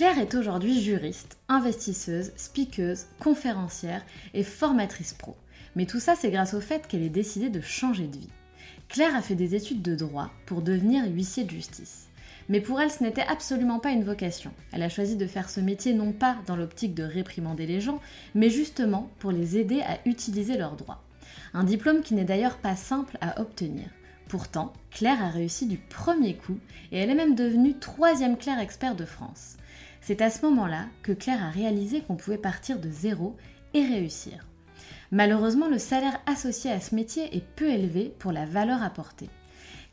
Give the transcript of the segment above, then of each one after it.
Claire est aujourd'hui juriste, investisseuse, speakeuse, conférencière et formatrice pro. Mais tout ça, c'est grâce au fait qu'elle ait décidé de changer de vie. Claire a fait des études de droit pour devenir huissier de justice. Mais pour elle, ce n'était absolument pas une vocation. Elle a choisi de faire ce métier non pas dans l'optique de réprimander les gens, mais justement pour les aider à utiliser leurs droits. Un diplôme qui n'est d'ailleurs pas simple à obtenir. Pourtant, Claire a réussi du premier coup et elle est même devenue troisième Claire expert de France. C'est à ce moment-là que Claire a réalisé qu'on pouvait partir de zéro et réussir. Malheureusement, le salaire associé à ce métier est peu élevé pour la valeur apportée.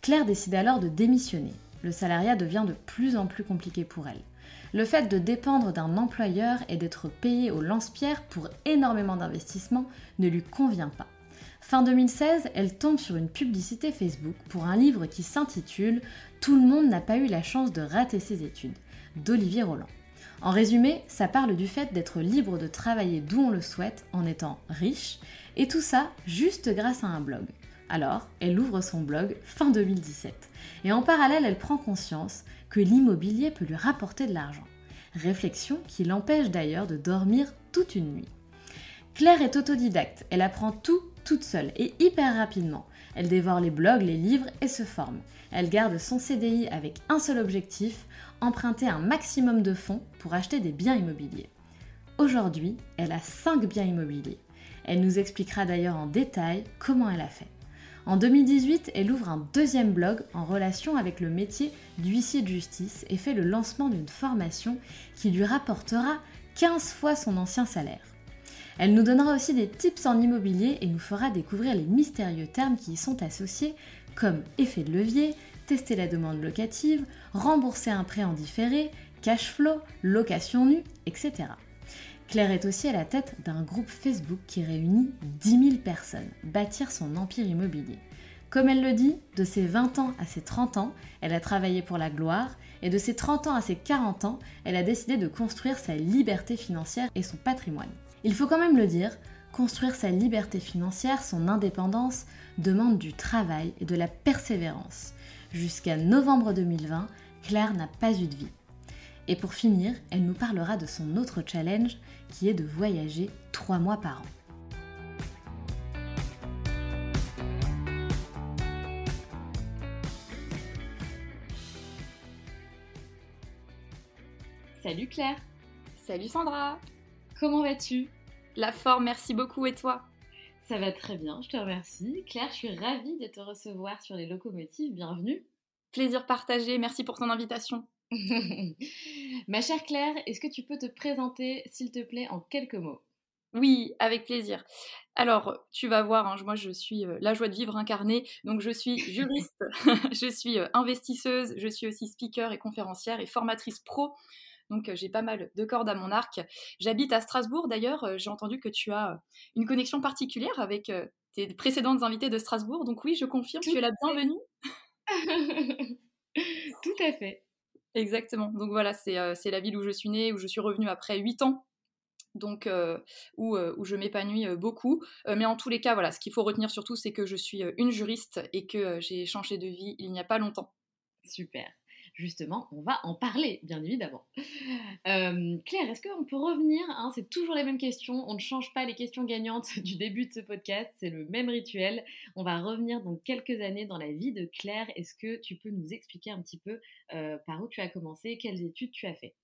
Claire décide alors de démissionner. Le salariat devient de plus en plus compliqué pour elle. Le fait de dépendre d'un employeur et d'être payée au lance-pierre pour énormément d'investissements ne lui convient pas. Fin 2016, elle tombe sur une publicité Facebook pour un livre qui s'intitule Tout le monde n'a pas eu la chance de rater ses études d'Olivier Roland. En résumé, ça parle du fait d'être libre de travailler d'où on le souhaite en étant riche, et tout ça juste grâce à un blog. Alors, elle ouvre son blog fin 2017, et en parallèle, elle prend conscience que l'immobilier peut lui rapporter de l'argent. Réflexion qui l'empêche d'ailleurs de dormir toute une nuit. Claire est autodidacte, elle apprend tout toute seule et hyper rapidement. Elle dévore les blogs, les livres et se forme. Elle garde son CDI avec un seul objectif, emprunter un maximum de fonds pour acheter des biens immobiliers. Aujourd'hui, elle a 5 biens immobiliers. Elle nous expliquera d'ailleurs en détail comment elle a fait. En 2018, elle ouvre un deuxième blog en relation avec le métier d'huissier de justice et fait le lancement d'une formation qui lui rapportera 15 fois son ancien salaire. Elle nous donnera aussi des tips en immobilier et nous fera découvrir les mystérieux termes qui y sont associés comme effet de levier, tester la demande locative, rembourser un prêt en différé, cash flow, location nue, etc. Claire est aussi à la tête d'un groupe Facebook qui réunit 10 000 personnes, bâtir son empire immobilier. Comme elle le dit, de ses 20 ans à ses 30 ans, elle a travaillé pour la gloire, et de ses 30 ans à ses 40 ans, elle a décidé de construire sa liberté financière et son patrimoine. Il faut quand même le dire, construire sa liberté financière, son indépendance, demande du travail et de la persévérance. Jusqu'à novembre 2020, Claire n'a pas eu de vie. Et pour finir, elle nous parlera de son autre challenge qui est de voyager trois mois par an. Salut Claire. Salut Sandra. Comment vas-tu? La forme, merci beaucoup. Et toi? Ça va très bien, je te remercie. Claire, je suis ravie de te recevoir sur les locomotives, bienvenue. Plaisir partagé, merci pour ton invitation. Ma chère Claire, est-ce que tu peux te présenter, s'il te plaît, en quelques mots? Oui, avec plaisir. Alors, tu vas voir, hein, moi je suis euh, la joie de vivre incarnée, donc je suis juriste, je suis euh, investisseuse, je suis aussi speaker et conférencière et formatrice pro Donc j'ai pas mal de cordes à mon arc. J'habite à Strasbourg d'ailleurs. J'ai entendu que tu as une connexion particulière avec tes précédentes invitées de Strasbourg. Donc oui, je confirme, tu es la bienvenue. Tout à fait. Exactement. Donc voilà, c'est la ville où je suis née, où je suis revenue après 8 ans donc où, où, je m'épanouis beaucoup. mais en tous les cas, voilà, ce qu'il faut retenir surtout, c'est que je suis une juriste et que j'ai changé de vie il n'y a pas longtemps. Super justement, on va en parler, bien évidemment. Euh, Claire, est-ce qu'on peut revenir hein, C'est toujours les mêmes questions. On ne change pas les questions gagnantes du début de ce podcast. C'est le même rituel. On va revenir dans quelques années dans la vie de Claire. Est-ce que tu peux nous expliquer un petit peu euh, par où tu as commencé, quelles études tu as fait?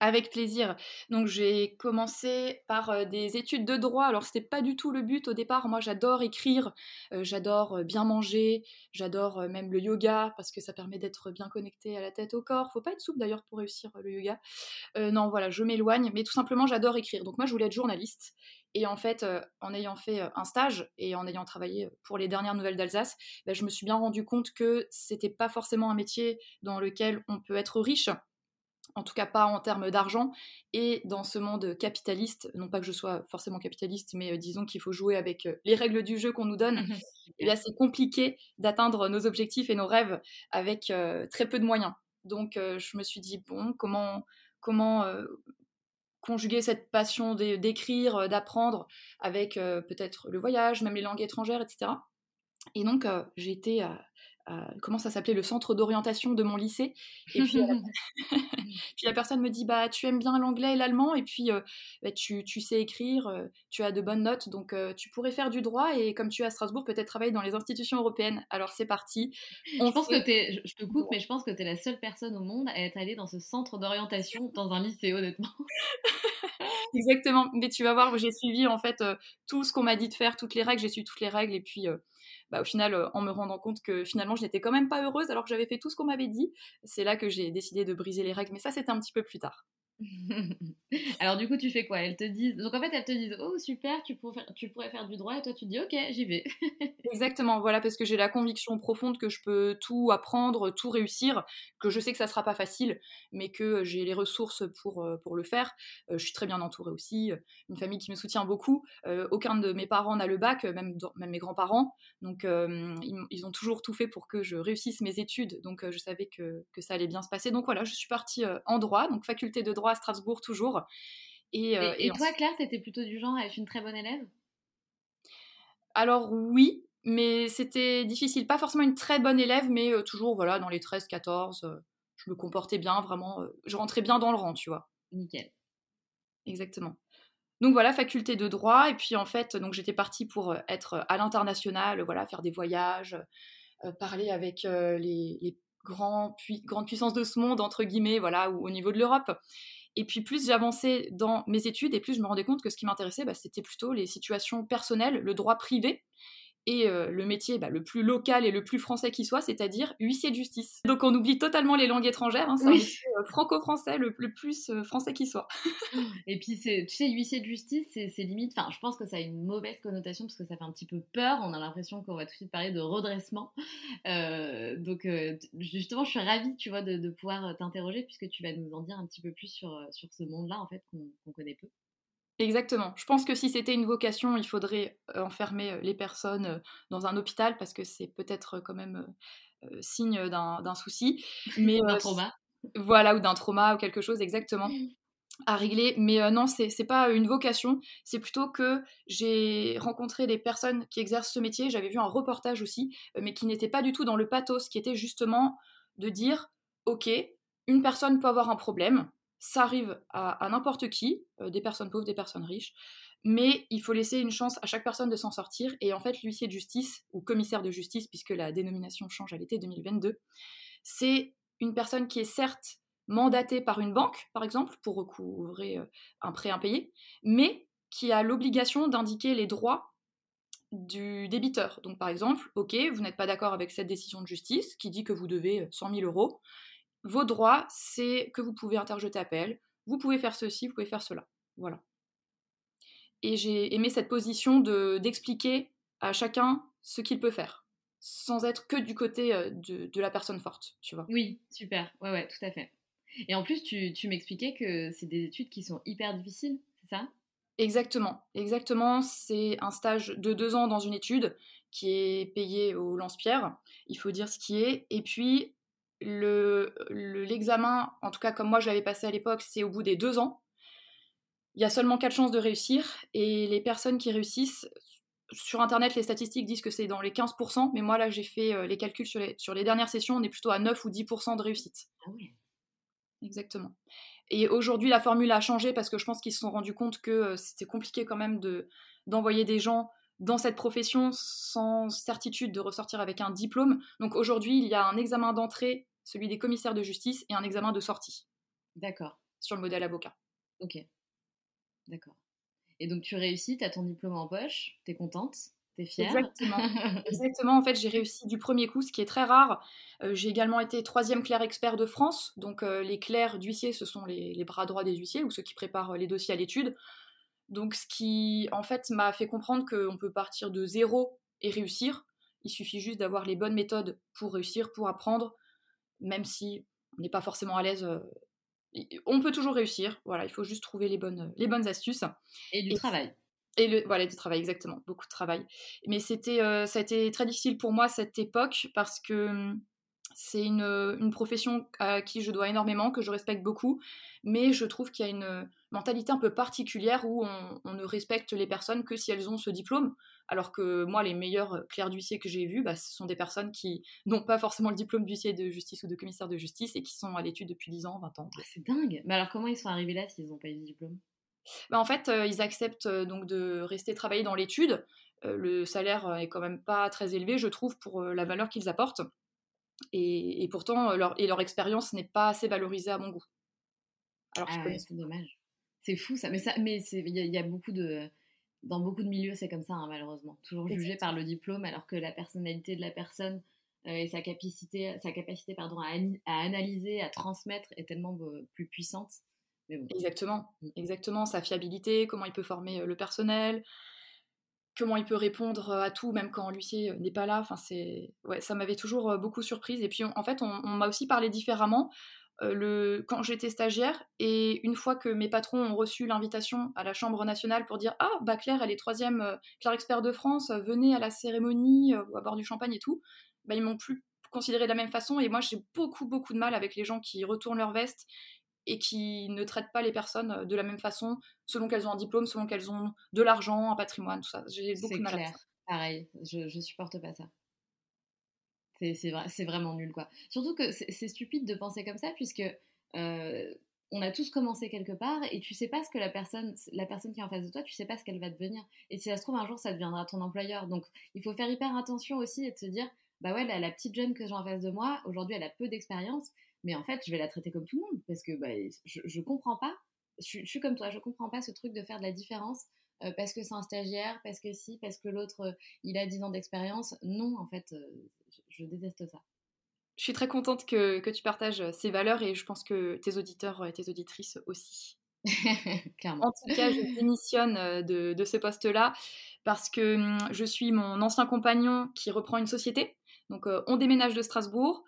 Avec plaisir. Donc j'ai commencé par des études de droit. Alors c'était pas du tout le but au départ. Moi j'adore écrire, j'adore bien manger, j'adore même le yoga parce que ça permet d'être bien connecté à la tête au corps. Faut pas être souple d'ailleurs pour réussir le yoga. non voilà, je m'éloigne, mais tout simplement j'adore écrire. Donc moi je voulais être journaliste. Et en fait, en ayant fait un stage et en ayant travaillé pour les dernières nouvelles d'Alsace, bah, je me suis bien rendu compte que c'était pas forcément un métier dans lequel on peut être riche en tout cas pas en termes d'argent. Et dans ce monde capitaliste, non pas que je sois forcément capitaliste, mais euh, disons qu'il faut jouer avec euh, les règles du jeu qu'on nous donne, mmh et là c'est compliqué d'atteindre nos objectifs et nos rêves avec euh, très peu de moyens. Donc je me suis dit, bon, comment, comment conjuguer cette passion d'écrire, d'apprendre avec peut-être le voyage, même les langues étrangères, etc. Et donc j'ai été comment ça s'appelait le centre d'orientation de mon lycée. Et puis, puis, la personne me dit bah tu aimes bien l'anglais et l'allemand. Et puis bah, tu, tu, sais écrire tu as de bonnes notes. Donc tu pourrais faire du droit. Et comme tu es à Strasbourg peut-être travailler dans les institutions européennes. Alors c'est parti. Je pense que es, je te coupe mais je pense que tu es la seule personne au monde à être allée dans ce centre d'orientation dans un lycée honnêtement. Exactement. Mais tu vas voir j'ai suivi en fait tout ce qu'on m'a dit de faire toutes les règles. J'ai suivi toutes les règles. Et puis bah, au final, euh, en me rendant compte que finalement, je n'étais quand même pas heureuse alors que j'avais fait tout ce qu'on m'avait dit, c'est là que j'ai décidé de briser les règles. Mais ça, c'était un petit peu plus tard. Alors du coup, tu fais quoi? Elles te disent, donc en fait, elles te disent, oh super, tu pourrais, faire, tu pourrais faire du droit, et toi tu dis, ok, j'y vais. Exactement, voilà, parce que j'ai la conviction profonde que je peux tout apprendre, tout réussir, que je sais que ça sera pas facile, mais que j'ai les ressources pour, euh, pour le faire. Euh, je suis très bien entourée aussi, une famille qui me soutient beaucoup. Euh, aucun de mes parents n'a le bac, même, même mes grands-parents, donc ils, ont toujours tout fait pour que je réussisse mes études, donc je savais que, que ça allait bien se passer. Donc voilà, je suis partie en droit, donc faculté de droit à Strasbourg toujours. Et, euh, et, toi, Claire, t'étais plutôt du genre à être une très bonne élève? Alors oui, mais c'était difficile. Pas forcément une très bonne élève, mais euh, toujours voilà dans les 13-14, euh, je me comportais bien, vraiment, je rentrais bien dans le rang, tu vois. Nickel. Exactement. Donc voilà, faculté de droit, et puis en fait, donc j'étais partie pour être à l'international, voilà, faire des voyages, parler avec les, les grands grandes puissances de ce monde, entre guillemets, voilà, ou au niveau de l'Europe. Et puis plus j'avançais dans mes études et plus je me rendais compte que ce qui m'intéressait, bah, c'était plutôt les situations personnelles, le droit privé et euh, le métier bah, le plus local et le plus français qui soit, c'est-à-dire huissier de justice. Donc on oublie totalement les langues étrangères, hein, c'est euh, franco-français le, plus euh, français qui soit. et puis tu sais, huissier de justice, c'est limite, enfin je pense que ça a une mauvaise connotation parce que ça fait un petit peu peur, on a l'impression qu'on va tout de suite parler de redressement. donc justement, je suis ravie, tu vois, de, pouvoir t'interroger puisque tu vas nous en dire un petit peu plus sur, sur ce monde-là, en fait, qu'on connaît peu. Exactement. Je pense que si c'était une vocation, il faudrait euh, enfermer euh, les personnes euh, dans un hôpital parce que c'est peut-être quand même signe d'un souci. Mais, d'un trauma. Voilà, ou d'un trauma ou quelque chose, exactement. à régler. Mais non, c'est pas une vocation. C'est plutôt que j'ai rencontré des personnes qui exercent ce métier. J'avais vu un reportage aussi, mais qui n'était pas du tout dans le pathos, qui était justement de dire, OK, une personne peut avoir un problème, ça arrive à, n'importe qui, euh, des personnes pauvres, des personnes riches, mais il faut laisser une chance à chaque personne de s'en sortir. Et en fait, l'huissier de justice, ou commissaire de justice, puisque la dénomination change à l'été 2022, c'est une personne qui est certes mandatée par une banque, par exemple, pour recouvrer euh, un prêt impayé, mais qui a l'obligation d'indiquer les droits du débiteur. Donc par exemple, ok, vous n'êtes pas d'accord avec cette décision de justice qui dit que vous devez 100 000 euros, vos droits, c'est que vous pouvez interjeter appel, vous pouvez faire ceci, vous pouvez faire cela. Voilà. Et j'ai aimé cette position de d'expliquer à chacun ce qu'il peut faire, sans être que du côté euh, de, la personne forte, tu vois. Oui, super. Ouais, ouais, tout à fait. Et en plus, tu, tu m'expliquais que c'est des études qui sont hyper difficiles, c'est ça? Exactement, exactement. C'est un stage de deux ans dans une étude qui est payé au lance-pierre. Il faut dire ce qui est. Et puis, l'examen, en tout cas comme moi je l'avais passé à l'époque, c'est au bout des deux ans. Il y a seulement quatre chances de réussir. Et les personnes qui réussissent, sur Internet, les statistiques disent que c'est dans les 15%. Mais moi, là, j'ai fait euh, les calculs sur les, sur les dernières sessions. On est plutôt à 9 ou 10% de réussite. Ah oui. Exactement. Et aujourd'hui, la formule a changé parce que je pense qu'ils se sont rendus compte que euh, c'était compliqué quand même de, d'envoyer des gens dans cette profession sans certitude de ressortir avec un diplôme. Donc aujourd'hui, il y a un examen d'entrée, celui des commissaires de justice, et un examen de sortie. D'accord. Sur le modèle avocat. Ok. D'accord. Et donc tu réussis, tu as ton diplôme en poche, tu es contente fière. Exactement. Exactement. En fait, j'ai réussi du premier coup, ce qui est très rare. Euh, j'ai également été troisième clerc expert de France. Donc, euh, les clercs d'huissier, ce sont les, bras droits des huissiers ou ceux qui préparent les dossiers à l'étude. Donc, ce qui, en fait, m'a fait comprendre qu'on peut partir de zéro et réussir. Il suffit juste d'avoir les bonnes méthodes pour réussir, pour apprendre, même si on n'est pas forcément à l'aise. On peut toujours réussir. Voilà, il faut juste trouver les bonnes, les bonnes astuces. Et du travail. Et le, voilà, du travail, exactement, beaucoup de travail. Mais c'était, euh, ça a été très difficile pour moi cette époque parce que hum, c'est une, une, profession à qui je dois énormément, que je respecte beaucoup, mais je trouve qu'il y a une mentalité un peu particulière où on, ne respecte les personnes que si elles ont ce diplôme, alors que moi, les meilleurs clercs d'huissier que j'ai vus, bah, ce sont des personnes qui n'ont pas forcément le diplôme d'huissier de justice ou de commissaire de justice et qui sont à l'étude depuis 10 ans, 20 ans. Ah, c'est dingue Mais alors comment ils sont arrivés là s'ils n'ont pas eu de diplôme? Bah, en fait, euh, ils acceptent euh, donc de rester travailler dans l'étude. Euh, le salaire est quand même pas très élevé, je trouve, pour la valeur qu'ils apportent. Et, pourtant, leur, et leur expérience n'est pas assez valorisée à mon goût. Alors, ah c'est dommage. C'est fou ça. Mais mais il y, a beaucoup de dans beaucoup de milieux, c'est comme ça, hein, malheureusement. Toujours jugé par le diplôme, alors que la personnalité de la personne et sa capacité, sa capacité pardon, à, à, analyser, à transmettre est tellement plus puissante Exactement, mmh. exactement. Sa fiabilité, comment il peut former le personnel, comment il peut répondre à tout, même quand l'huissier n'est pas là. Enfin, c'est, ouais, ça m'avait toujours beaucoup surprise. Et puis, en fait, on, m'a aussi parlé différemment. Le... Quand j'étais stagiaire, et une fois que mes patrons ont reçu l'invitation à la Chambre nationale pour dire Ah, bah Claire, elle est troisième Claire expert de France, venez à la cérémonie, à boire du champagne et tout, bah, ils m'ont plus considéré de la même façon. Et moi, j'ai beaucoup, beaucoup de mal avec les gens qui retournent leur veste et qui ne traitent pas les personnes euh, de la même façon selon qu'elles ont un diplôme, selon qu'elles ont de l'argent, un patrimoine, tout ça. J'ai beaucoup de mal clair. ça. Pareil, je, je supporte pas ça. C'est vrai, vraiment nul, quoi. Surtout que c'est stupide de penser comme ça, puisque euh, on a tous commencé quelque part et tu sais pas ce que la personne, la personne qui est en face de toi, tu sais pas ce qu'elle va devenir. Et si ça se trouve, un jour, ça deviendra ton employeur. Donc, il faut faire hyper attention aussi et de se dire, bah ouais, la, petite jeune que j'ai en face de moi, aujourd'hui, elle a peu d'expérience, mais en fait, je vais la traiter comme tout le monde parce que bah, je, je comprends pas. Je, suis comme toi, je comprends pas ce truc de faire de la différence euh, parce que c'est un stagiaire, parce que si, parce que l'autre, euh, il a 10 ans d'expérience. Non, en fait, je, déteste ça. Je suis très contente que, que, tu partages ces valeurs et je pense que tes auditeurs et tes auditrices aussi. Clairement. En tout cas, je démissionne de, de ce poste-là parce que hum, je suis mon ancien compagnon qui reprend une société. Donc, on déménage de Strasbourg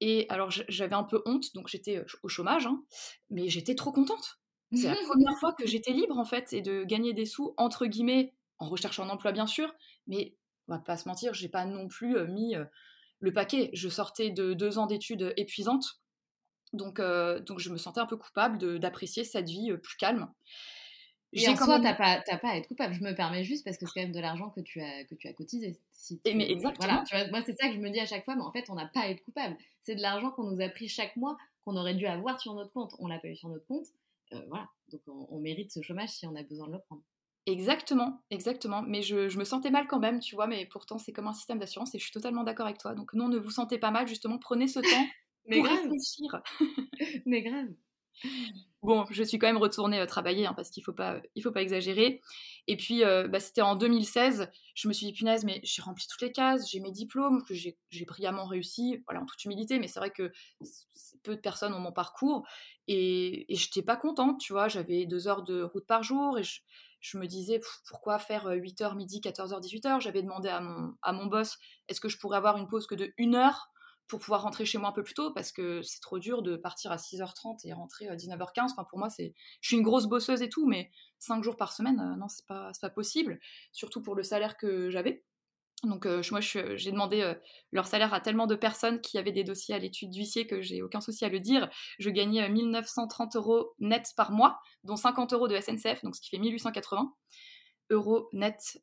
et alors j'avais un peu honte, donc j'étais euh, au chômage, hein, mais j'étais trop contente. C'est la première fois que j'étais libre en fait et de gagner des sous entre guillemets en recherchant un emploi bien sûr, mais on va pas se mentir, j'ai pas non plus euh, mis euh, le paquet. Je sortais de deux ans d'études épuisantes, donc donc je me sentais un peu coupable d'apprécier cette vie plus calme. Et en soi, t'as pas, pas à être coupable. Je me permets juste parce que c'est quand même de l'argent que tu as que tu as cotisé. Si mais exactement. Voilà, moi c'est ça que je me dis à chaque fois, mais en fait, on n'a pas à être coupable. C'est de l'argent qu'on nous a pris chaque mois, qu'on aurait dû avoir sur notre compte. On l'a pas eu sur notre compte. Euh, voilà, donc on, mérite ce chômage si on a besoin de le prendre. Exactement, exactement. Mais je, je, me sentais mal quand même, tu vois, mais pourtant c'est comme un système d'assurance et je suis totalement d'accord avec toi. Donc non, ne vous sentez pas mal, justement, prenez ce temps mais pour réfléchir. mais grave. Bon, je suis quand même retournée euh, travailler hein, parce qu'il faut pas, il faut pas exagérer. Et puis, euh, bah, c'était en 2016. Je me suis dit punaise, mais j'ai rempli toutes les cases, j'ai mes diplômes que j'ai brillamment réussi, voilà en toute humilité. Mais c'est vrai que peu de personnes ont mon parcours et, et j'étais pas contente, tu vois. J'avais deux heures de route par jour et je, me disais pourquoi faire 8h midi, 14h, 18h. J'avais demandé à mon, à mon boss est-ce que je pourrais avoir une pause que de une heure pour pouvoir rentrer chez moi un peu plus tôt? Parce que c'est trop dur de partir à 6h30 et rentrer à 19h15. Enfin, pour moi, c'est, je suis une grosse bosseuse et tout, mais 5 jours par semaine, euh, non, c'est pas, pas possible, surtout pour le salaire que j'avais. Donc euh, moi, j'ai demandé euh, leur salaire à tellement de personnes qui avaient des dossiers à l'étude d'huissier que j'ai aucun souci à le dire. Je gagnais 1930 euros net par mois, dont 50 euros de SNCF, donc ce qui fait 1880 euros net,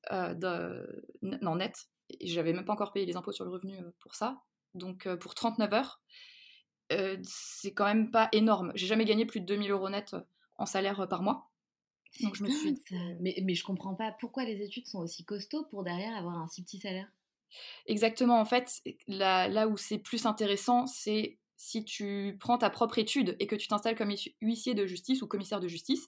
non net. J'avais même pas encore payé les impôts sur le revenu pour ça donc euh, pour 39 heures. Euh, c'est quand même pas énorme. J'ai jamais gagné plus de 2000 euros net euh, en salaire par mois. Donc je me suis. Mais, mais je comprends pas pourquoi les études sont aussi costauds pour derrière avoir un si petit salaire. Exactement, en fait, là, là où c'est plus intéressant, c'est si tu prends ta propre étude et que tu t'installes comme huissier de justice ou commissaire de justice.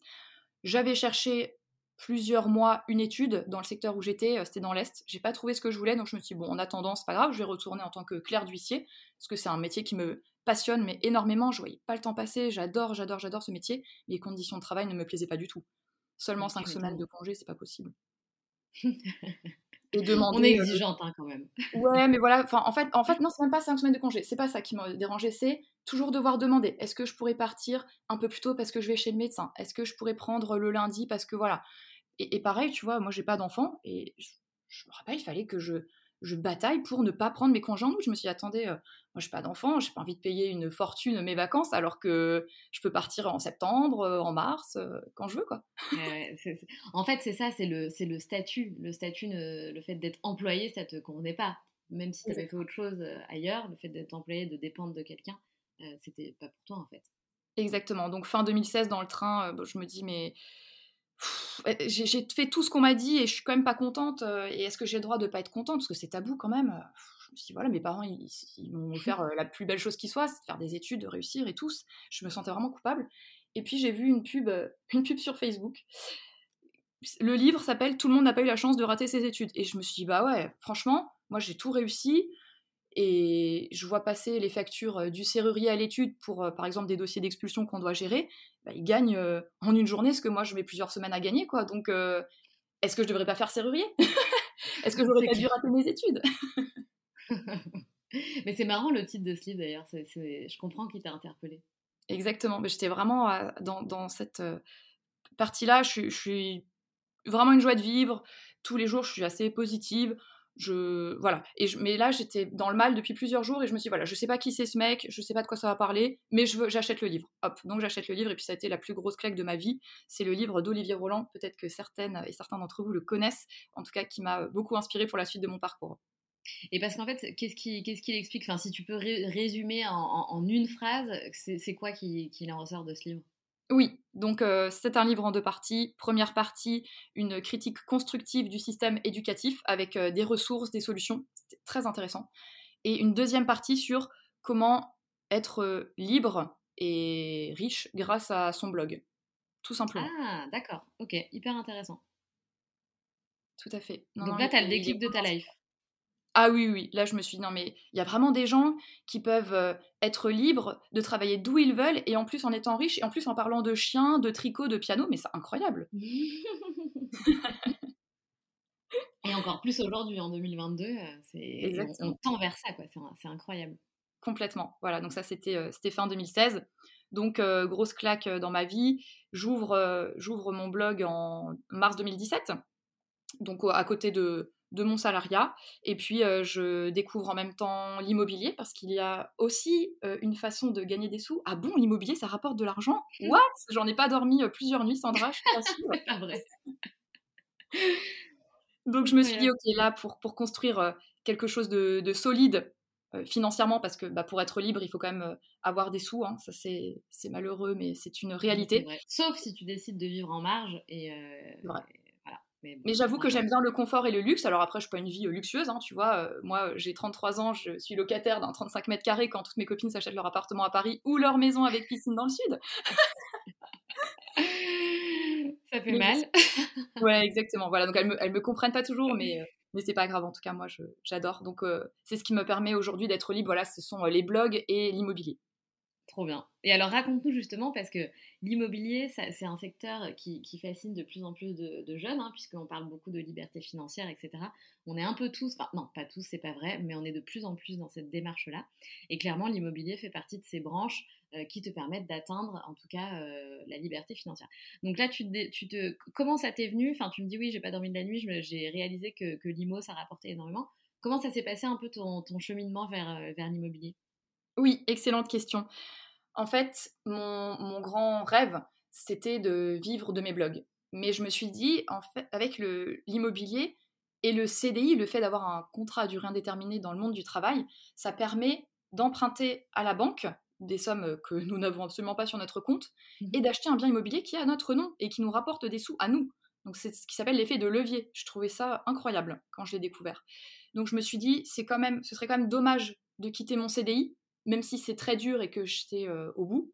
J'avais cherché plusieurs mois une étude dans le secteur où j'étais, euh, c'était dans l'Est. J'ai pas trouvé ce que je voulais, donc je me suis dit, bon, en attendant, c'est pas grave, je vais retourner en tant que clerc d'huissier, parce que c'est un métier qui me passionne, mais énormément. Je voyais pas le temps passer, j'adore, j'adore, j'adore ce métier. Les conditions de travail ne me plaisaient pas du tout. Seulement cinq semaines de congé, c'est pas possible. Et demander, On est euh, exigeante hein, quand même. ouais, mais voilà, en fait, en fait, non, c'est même pas cinq semaines de congé. C'est pas ça qui m'a dérangé, c'est toujours devoir demander est-ce que je pourrais partir un peu plus tôt parce que je vais chez le médecin? Est-ce que je pourrais prendre le lundi parce que voilà? Et, pareil, tu vois, moi j'ai pas d'enfant et je, me rappelle, il fallait que je, je bataille pour ne pas prendre mes congés en août. Je me suis dit, attendez, euh, moi j'ai pas d'enfant, j'ai pas envie de payer une fortune mes vacances alors que je peux partir en septembre, euh, en mars, euh, quand je veux, quoi. en fait, c'est ça, c'est le, le statut. Le statut, le fait d'être employé, ça te convenait pas. Même si tu avais fait autre chose ailleurs, le fait d'être employé, de dépendre de quelqu'un, c'était pas pour toi en fait. Exactement. Donc fin 2016, dans le train, je me dis, mais j'ai fait tout ce qu'on m'a dit et je suis quand même pas contente. Euh, et est-ce que j'ai le droit de pas être contente? Parce que c'est tabou quand même. Je me suis dit, voilà, mes parents, ils, m'ont offert euh, la plus belle chose qui soit, c'est de faire des études, de réussir et tous. Je me sentais vraiment coupable. Et puis j'ai vu une pub, euh, une pub sur Facebook. Le livre s'appelle Tout le monde n'a pas eu la chance de rater ses études. Et je me suis dit, bah ouais, franchement, moi j'ai tout réussi et je vois passer les factures euh, du serrurier à l'étude pour, euh, par exemple, des dossiers d'expulsion qu'on doit gérer, bah, il gagne euh, en une journée ce que moi je mets plusieurs semaines à gagner, quoi. Donc, est-ce que je devrais pas faire serrurier? Est-ce que j'aurais pas dû rater mes études? Mais c'est marrant le titre de ce livre d'ailleurs, je comprends qu'il t'a interpellé. Exactement, mais j'étais vraiment dans, dans, cette partie-là, je, je suis vraiment une joie de vivre, tous les jours je suis assez positive, je voilà. Et mais là j'étais dans le mal depuis plusieurs jours et je me suis dit, voilà je sais pas qui c'est ce mec je sais pas de quoi ça va parler mais je veux j'achète le livre. Hop. Donc j'achète le livre et puis ça a été la plus grosse claque de ma vie. C'est le livre d'Olivier Roland. Peut-être que certaines et certains d'entre vous le connaissent en tout cas qui m'a beaucoup inspiré pour la suite de mon parcours. Et parce qu'en fait, qu'est-ce qu'il explique? Enfin, Si tu peux résumer en, une phrase, c'est quoi qui, qui en ressort de ce livre? Oui, donc euh, c'est un livre en deux parties. Première partie, une critique constructive du système éducatif avec euh, des ressources, des solutions. C'était très intéressant. Et une deuxième partie sur comment être euh, libre et riche grâce à son blog. Tout simplement. Ah, d'accord. Ok, hyper intéressant. Tout à fait. donc là, tu as le déclic de ta life. Ah oui, oui, là je me suis dit, non mais il y a vraiment des gens qui peuvent euh, être libres de travailler d'où ils veulent et en plus en étant riches et en plus en parlant de chiens, de tricot, de piano, mais c'est incroyable. et encore plus aujourd'hui, en 2022, euh, c'est, on, tend vers ça, quoi. C'est, incroyable. Complètement, voilà, donc ça c'était, euh, fin 2016. Donc grosse claque dans ma vie, j'ouvre, j'ouvre mon blog en mars 2017, donc à côté de de mon salariat. Et puis, euh, je découvre en même temps l'immobilier parce qu'il y a aussi euh, une façon de gagner des sous. Ah bon, l'immobilier, ça rapporte de l'argent? Mmh. What? J'en ai pas dormi euh, plusieurs nuits, Sandra, je suis pas vrai. Donc, je me suis dit, OK, là, pour, pour construire quelque chose de, solide financièrement, parce que bah, pour être libre, il faut quand même avoir des sous. Hein. Ça, c'est malheureux, mais c'est une réalité. Sauf si tu décides de vivre en marge et, mais, j'avoue que j'aime bien le confort et le luxe. Alors après, je suis pas une vie euh, luxueuse, hein, tu vois. Euh, moi, j'ai 33 ans, je suis locataire d'un 35 mètres carrés quand toutes mes copines s'achètent leur appartement à Paris ou leur maison avec piscine dans le sud. Ça fait mal. ouais, exactement. Voilà, donc elles me, elles me comprennent pas toujours, mais, euh, mais c'est pas grave. En tout cas, moi, j'adore. Donc c'est ce qui me permet aujourd'hui d'être libre. Voilà, ce sont les blogs et l'immobilier. Trop bien. Et alors raconte-nous justement, parce que l'immobilier, c'est un secteur qui, fascine de plus en plus de, jeunes, hein, puisqu'on parle beaucoup de liberté financière, etc. On est un peu tous, enfin non, pas tous, c'est pas vrai, mais on est de plus en plus dans cette démarche-là. Et clairement, l'immobilier fait partie de ces branches euh, qui te permettent d'atteindre, en tout cas, euh, la liberté financière. Donc là, tu te, comment ça t'est venu? Enfin, tu me dis oui, j'ai pas dormi de la nuit, j'ai réalisé que, l'IMO, ça rapportait énormément. Comment ça s'est passé un peu ton, cheminement vers, euh, vers l'immobilier? Oui, excellente question. En fait, mon, grand rêve, c'était de vivre de mes blogs. Mais je me suis dit, en fait, avec l'immobilier et le CDI, le fait d'avoir un contrat à durée indéterminée dans le monde du travail, ça permet d'emprunter à la banque des sommes que nous n'avons absolument pas sur notre compte mmh et d'acheter un bien immobilier qui est à notre nom et qui nous rapporte des sous à nous. Donc c'est ce qui s'appelle l'effet de levier. Je trouvais ça incroyable quand je l'ai découvert. Donc je me suis dit, c'est quand même, ce serait quand même dommage de quitter mon CDI même si c'est très dur et que j'étais euh, au bout.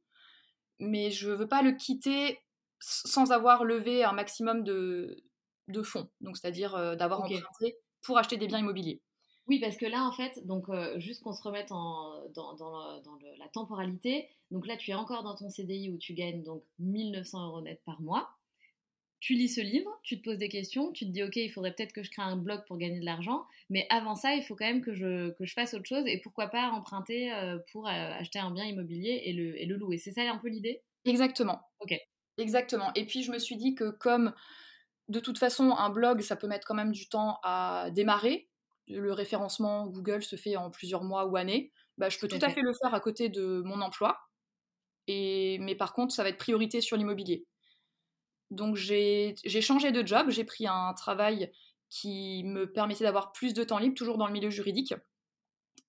Mais je veux pas le quitter sans avoir levé un maximum de, de fonds, donc c'est-à-dire euh, d'avoir emprunté pour acheter des biens immobiliers. Oui, parce que là, en fait, donc euh, juste qu'on se remette en, dans, dans, dans la temporalité, donc là, tu es encore dans ton CDI où tu gagnes donc 1900 euros net par mois tu lis ce livre, tu te poses des questions, tu te dis ok, il faudrait peut-être que je crée un blog pour gagner de l'argent, mais avant ça, il faut quand même que je, que je fasse autre chose et pourquoi pas emprunter euh, pour euh, acheter un bien immobilier et le, et le louer. C'est ça un peu l'idée? Exactement. Ok. Exactement. Et puis je me suis dit que comme de toute façon un blog, ça peut mettre quand même du temps à démarrer, le référencement Google se fait en plusieurs mois ou années, bah, je peux tout, à fait le faire à côté de mon emploi. Et, mais par contre, ça va être priorité sur l'immobilier. Donc j'ai changé de job, j'ai pris un travail qui me permettait d'avoir plus de temps libre, toujours dans le milieu juridique,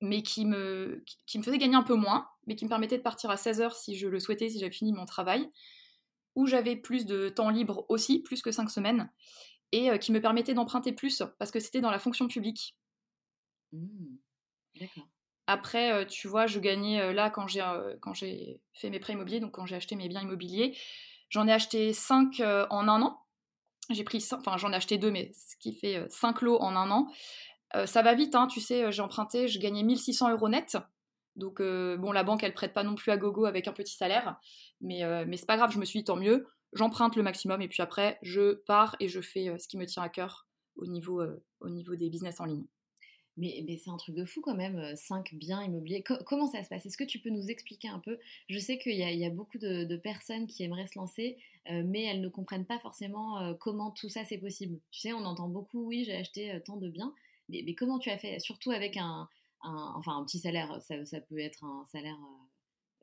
mais qui me, qui me faisait gagner un peu moins, mais qui me permettait de partir à 16h si je le souhaitais, si j'avais fini mon travail, où j'avais plus de temps libre aussi, plus que 5 semaines, et euh, qui me permettait d'emprunter plus, parce que c'était dans la fonction publique. Mmh. D'accord. Après, euh, tu vois, je gagnais euh, là quand j'ai fait mes prêts immobiliers, donc quand j'ai acheté mes biens immobiliers, J'en ai acheté 5 euh, en un an. J'ai pris, enfin j'en ai acheté deux, mais ce qui fait 5 euh, lots en un an. Euh, ça va vite, hein, tu sais, j'ai emprunté, je gagnais 1600 euros net. Donc bon, la banque, elle prête pas non plus à gogo avec un petit salaire, mais, mais c'est pas grave, je me suis dit tant mieux, j'emprunte le maximum et puis après, je pars et je fais ce qui me tient à cœur au niveau, au niveau des business en ligne. Mais, mais c'est un truc de fou quand même, 5 biens immobiliers. comment ça se passe? Est-ce que tu peux nous expliquer un peu? Je sais qu'il y, a beaucoup de, personnes qui aimeraient se lancer, mais elles ne comprennent pas forcément comment tout ça c'est possible. Tu sais, on entend beaucoup, oui, j'ai acheté tant de biens, mais, comment tu as fait? Surtout avec un, un, enfin, un petit salaire, ça, peut être un salaire,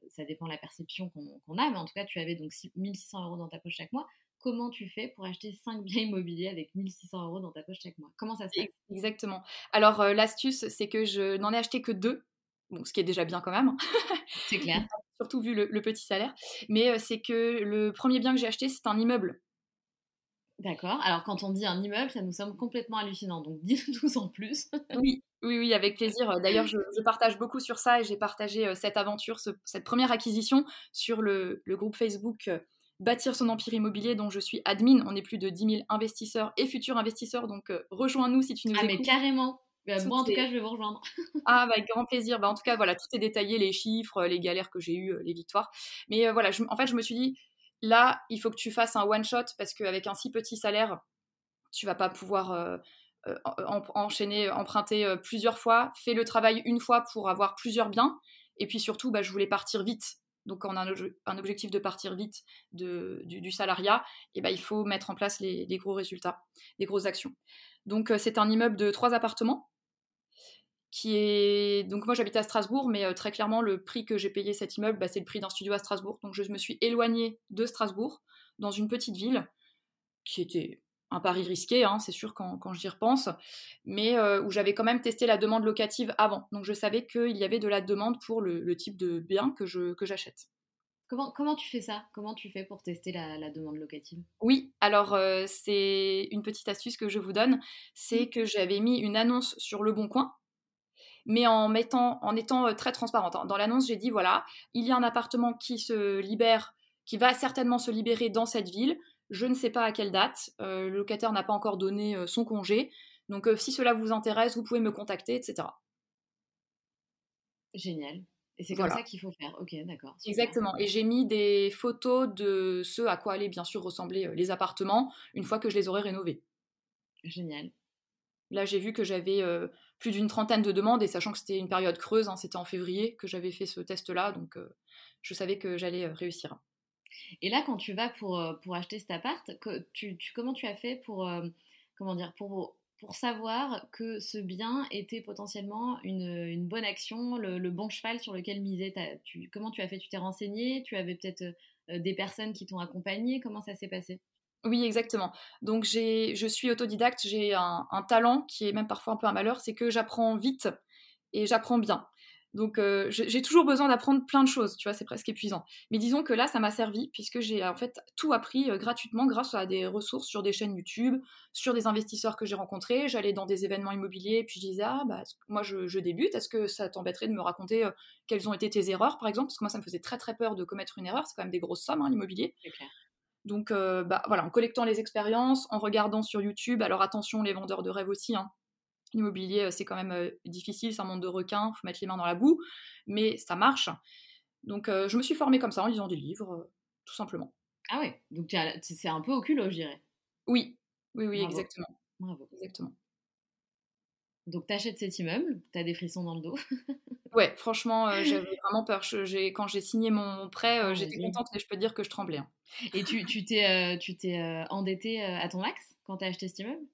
ça dépend de la perception qu'on a, mais en tout cas, tu avais donc 1600 euros dans ta poche chaque mois comment tu fais pour acheter 5 biens immobiliers avec 1600 euros dans ta poche chaque mois? Comment ça se passe? Exactement. Alors, euh, l'astuce, c'est que je n'en ai acheté que deux, bon, ce qui est déjà bien quand même. Hein. C'est clair. Surtout vu le, petit salaire. Mais euh, c'est que le premier bien que j'ai acheté, c'est un immeuble. D'accord. Alors, quand on dit un immeuble, ça nous semble complètement hallucinant. Donc, dis-nous en plus. oui, oui, oui, avec plaisir. D'ailleurs, je, partage beaucoup sur ça et j'ai partagé euh, cette aventure, cette première acquisition sur le, le groupe Facebook bâtir son empire immobilier dont je suis admin. On est plus de 10 000 investisseurs et futurs investisseurs, donc euh, rejoins-nous si tu nous ah, mais carrément bah, moi, en tout cas, je vais vous rejoindre. ah, bah, avec grand plaisir. Bah, en tout cas, voilà, tout est détaillé, les chiffres, les galères que j'ai eues, euh, les victoires. Mais euh, voilà, en fait, je me suis dit, là, il faut que tu fasses un one-shot parce qu'avec un si petit salaire, tu vas pas pouvoir enchaîner, emprunter plusieurs fois. Fais le travail une fois pour avoir plusieurs biens. Et puis surtout, bah, je voulais partir vite. Donc, quand on a un, objectif de partir vite du, salariat, et eh ben, il faut mettre en place les, gros résultats, les grosses actions. Donc, euh, c'est un immeuble de trois appartements qui est donc moi j'habite à Strasbourg mais euh, très clairement le prix que j'ai payé cet immeuble bah, c'est le prix d'un studio à Strasbourg donc je me suis éloignée de Strasbourg dans une petite ville qui était un pari risqué, hein, c'est sûr quand, j'y repense, mais euh, où j'avais quand même testé la demande locative avant. Donc je savais qu'il y avait de la demande pour le, type de bien que, je, que j'achète. Comment, comment tu fais ça? Comment tu fais pour tester la, demande locative? Oui, alors euh, c'est une petite astuce que je vous donne, c'est que j'avais mis une annonce sur Le Bon Coin, mais en, mettant, en étant euh, très transparente. Hein. Dans l'annonce, j'ai dit, voilà, il y a un appartement qui se libère, qui va certainement se libérer dans cette ville je ne sais pas à quelle date, euh, le locataire n'a pas encore donné euh, son congé, donc euh, si cela vous intéresse, vous pouvez me contacter, etc. Génial. Et c'est comme ça qu'il faut faire. Ok, d'accord. Exactement. Et j'ai mis des photos de ce à quoi allaient bien sûr ressembler les appartements une fois que je les aurais rénovés. Génial. Là, j'ai vu que j'avais plus d'une trentaine de demandes et sachant que c'était une période creuse, hein, c'était en février que j'avais fait ce test-là, donc je savais que j'allais réussir. Et là, quand tu vas pour, pour acheter cet appart, comment tu as fait dire, pour, savoir que ce bien était potentiellement une, bonne action, le, bon cheval sur lequel miser? Comment tu as fait? Tu t'es renseigné? Tu avais peut-être des personnes qui t'ont accompagné? Comment ça s'est passé? Oui, exactement. Donc je suis autodidacte, j'ai un, talent qui est même parfois un peu un malheur, c'est que j'apprends vite et j'apprends bien. Donc euh, j'ai toujours besoin d'apprendre plein de choses, tu vois, c'est presque épuisant. Mais disons que là, ça m'a servi puisque j'ai en fait tout appris euh, gratuitement grâce à des ressources sur des chaînes YouTube, sur des investisseurs que j'ai rencontrés. J'allais dans des événements immobiliers, puis je disais ah bah moi je, débute, est-ce que ça t'embêterait de me raconter euh, quelles ont été tes erreurs par exemple? Parce que moi ça me faisait très très peur de commettre une erreur, c'est quand même des grosses sommes hein, l'immobilier. Donc bah, voilà, en collectant les expériences, en regardant sur YouTube. Alors attention les vendeurs de rêves aussi. Hein. L'immobilier, c'est quand même difficile, c'est un monde de requins, faut mettre les mains dans la boue, mais ça marche. Donc je me suis formée comme ça en lisant des livres, tout simplement. Ah ouais, donc c'est un peu au culot, je dirais. Oui, oui, oui, exactement. Bravo. Exactement. Donc t'achètes cet immeuble, t'as des frissons dans le dos. ouais, franchement, j'avais vraiment peur. quand j'ai signé mon prêt, ah, j'étais contente, mais je peux te dire que je tremblais. Hein. Et tu t'es tu t'es endetté à ton max quand t'as acheté cet immeuble?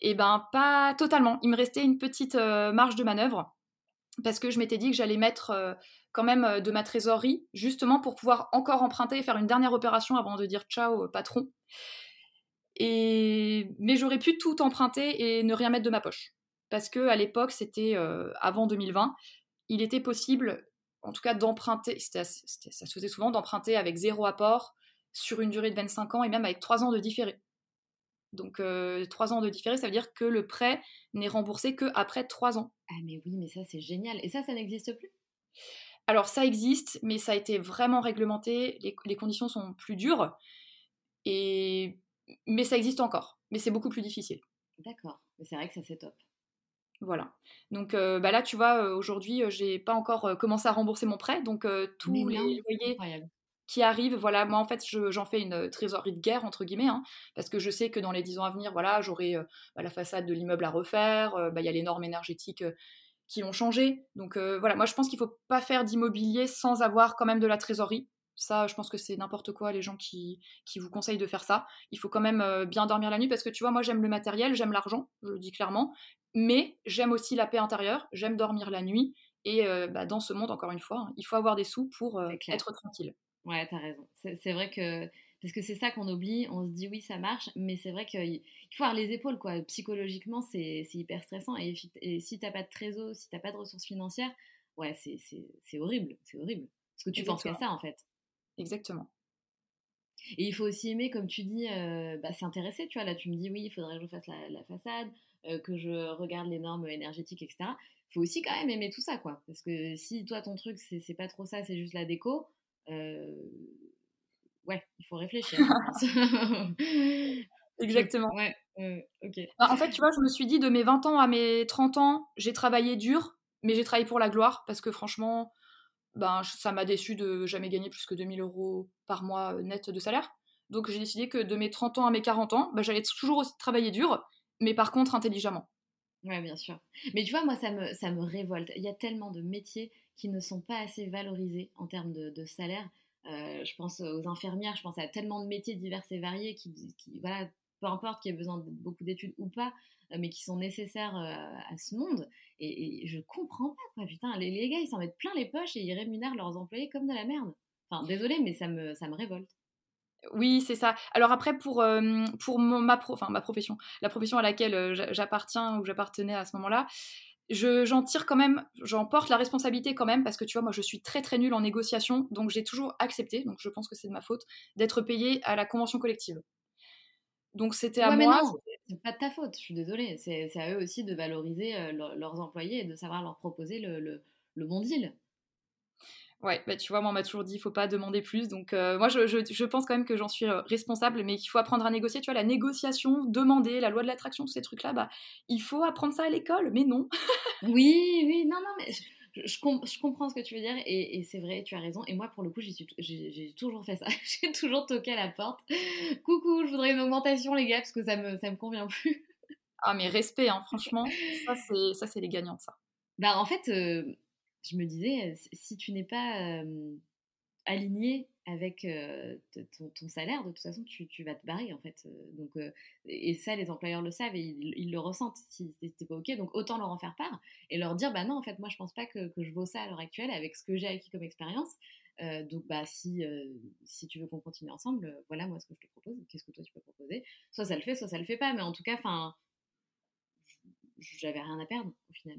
Eh ben, pas totalement. Il me restait une petite euh, marge de manœuvre parce que je m'étais dit que j'allais mettre euh, quand même euh, de ma trésorerie, justement pour pouvoir encore emprunter et faire une dernière opération avant de dire ciao patron. Et... Mais j'aurais pu tout emprunter et ne rien mettre de ma poche. Parce que à l'époque, c'était avant 2020, il était possible, en tout cas d'emprunter, ça se faisait souvent, d'emprunter avec zéro apport sur une durée de 25 ans et même avec 3 ans de différé. Donc, euh, trois ans de différé, ça veut dire que le prêt n'est remboursé qu'après trois ans. Ah, mais oui, mais ça, c'est génial. Et ça, ça n'existe plus? Alors, ça existe, mais ça a été vraiment réglementé. Les, conditions sont plus dures. Et... Mais ça existe encore. Mais c'est beaucoup plus difficile. D'accord. Mais c'est vrai que ça, c'est top. Voilà. Donc euh, bah là, tu vois, euh, aujourd'hui, j'ai pas encore commencé à rembourser mon prêt. Donc, tous les loyers qui arrive, voilà, moi en fait j'en fais une trésorerie de guerre entre guillemets, hein, parce que je sais que dans les dix ans à venir, voilà, j'aurai euh, bah, la façade de l'immeuble à refaire, euh, bah, il y a les normes énergétiques euh, qui ont changé, donc voilà, moi je pense qu'il faut pas faire d'immobilier sans avoir quand même de la trésorerie. Ça, je pense que c'est n'importe quoi les gens qui, qui, vous conseillent de faire ça. Il faut quand même bien dormir la nuit parce que tu vois, moi j'aime le matériel, j'aime l'argent, je le dis clairement, mais j'aime aussi la paix intérieure, j'aime dormir la nuit et bah, dans ce monde, encore une fois, hein, il faut avoir des sous pour être tranquille. Ouais, t'as raison. C'est vrai que. Parce que c'est ça qu'on oublie, on se dit oui, ça marche, mais c'est vrai qu'il faut avoir les épaules, quoi. Psychologiquement, c'est hyper stressant. Et, et si t'as pas de trésor, si t'as pas de ressources financières, ouais, c'est horrible, c'est horrible. Parce que tu penses qu'à ça, en fait. Exactement. Et il faut aussi aimer, comme tu dis, euh, bah, s'intéresser, tu vois. Là, tu me dis, oui, il faudrait que je fasse la, façade, euh, que je regarde les normes énergétiques, etc. Il faut aussi quand même aimer tout ça, quoi. Parce que si toi, ton truc, c'est pas trop ça, c'est juste la déco, ouais, il faut réfléchir. Exactement. Ouais. Bah, en fait, tu vois, je me suis dit de mes 20 ans à mes 30 ans, j'ai travaillé dur, mais j'ai travaillé pour la gloire parce que franchement, ben, ça m'a déçu de jamais gagner plus que 2000 euros par mois euh, net de salaire. Donc j'ai décidé que de mes 30 ans à mes 40 ans, ben, j'allais toujours aussi travailler dur, mais par contre intelligemment. Ouais, bien sûr. Mais tu vois, moi, ça me, ça me révolte. Il y a tellement de métiers qui ne sont pas assez valorisés en termes de, salaire. Euh, je pense aux infirmières, je pense à tellement de métiers divers et variés qui, voilà, peu importe qu'il y ait besoin de beaucoup d'études ou pas, euh, mais qui sont nécessaires euh, à ce monde. Et, je comprends pas, quoi, putain, les, gars, ils s'en mettent plein les poches et ils rémunèrent leurs employés comme de la merde. Enfin, désolé, mais ça me, ça me révolte. Oui, c'est ça. Alors après, pour, pour ma, enfin, ma profession, la profession à laquelle j'appartiens ou j'appartenais à ce moment-là, j'en tire quand même, j'en porte la responsabilité quand même, parce que tu vois, moi je suis très très nulle en négociation, donc j'ai toujours accepté, donc je pense que c'est de ma faute, d'être payée à la convention collective. Donc c'était à moi. c'est pas de ta faute, je suis désolée. C'est à eux aussi de valoriser leurs employés et de savoir leur proposer le, le bon deal. Ouais, bah tu vois, moi on m'a toujours dit il faut pas demander plus. Donc euh, moi je, je, pense quand même que j'en suis euh, responsable, mais qu'il faut apprendre à négocier. Tu vois, la négociation, demander, la loi de l'attraction, tous ces trucs-là, bah il faut apprendre ça à l'école, mais non. oui, oui, non, non, mais je, comprends ce que tu veux dire et, c'est vrai, tu as raison. Et moi, pour le coup, j'ai toujours fait ça. j'ai toujours toqué à la porte. Coucou, je voudrais une augmentation, les gars, parce que ça me, ça me convient plus. ah, mais respect, hein, franchement, ça, c'est les gagnants ça. Bah, en fait, euh, je me disais, si tu n'es pas aligné avec ton, salaire, de toute façon, tu, vas te barrer en fait. Donc, et ça, les employeurs le savent et ils, le ressentent si c'était pas ok. Donc, autant leur en faire part et leur dire, bah non, en fait, moi, je pense pas que, je vaux ça à l'heure actuelle avec ce que j'ai acquis comme expérience. donc, bah, si, si tu veux qu'on continue ensemble, voilà moi ce que je te propose. Qu'est-ce que toi tu peux proposer? Soit ça le fait, soit ça le fait pas. Mais en tout cas, enfin, j'avais rien à perdre au final.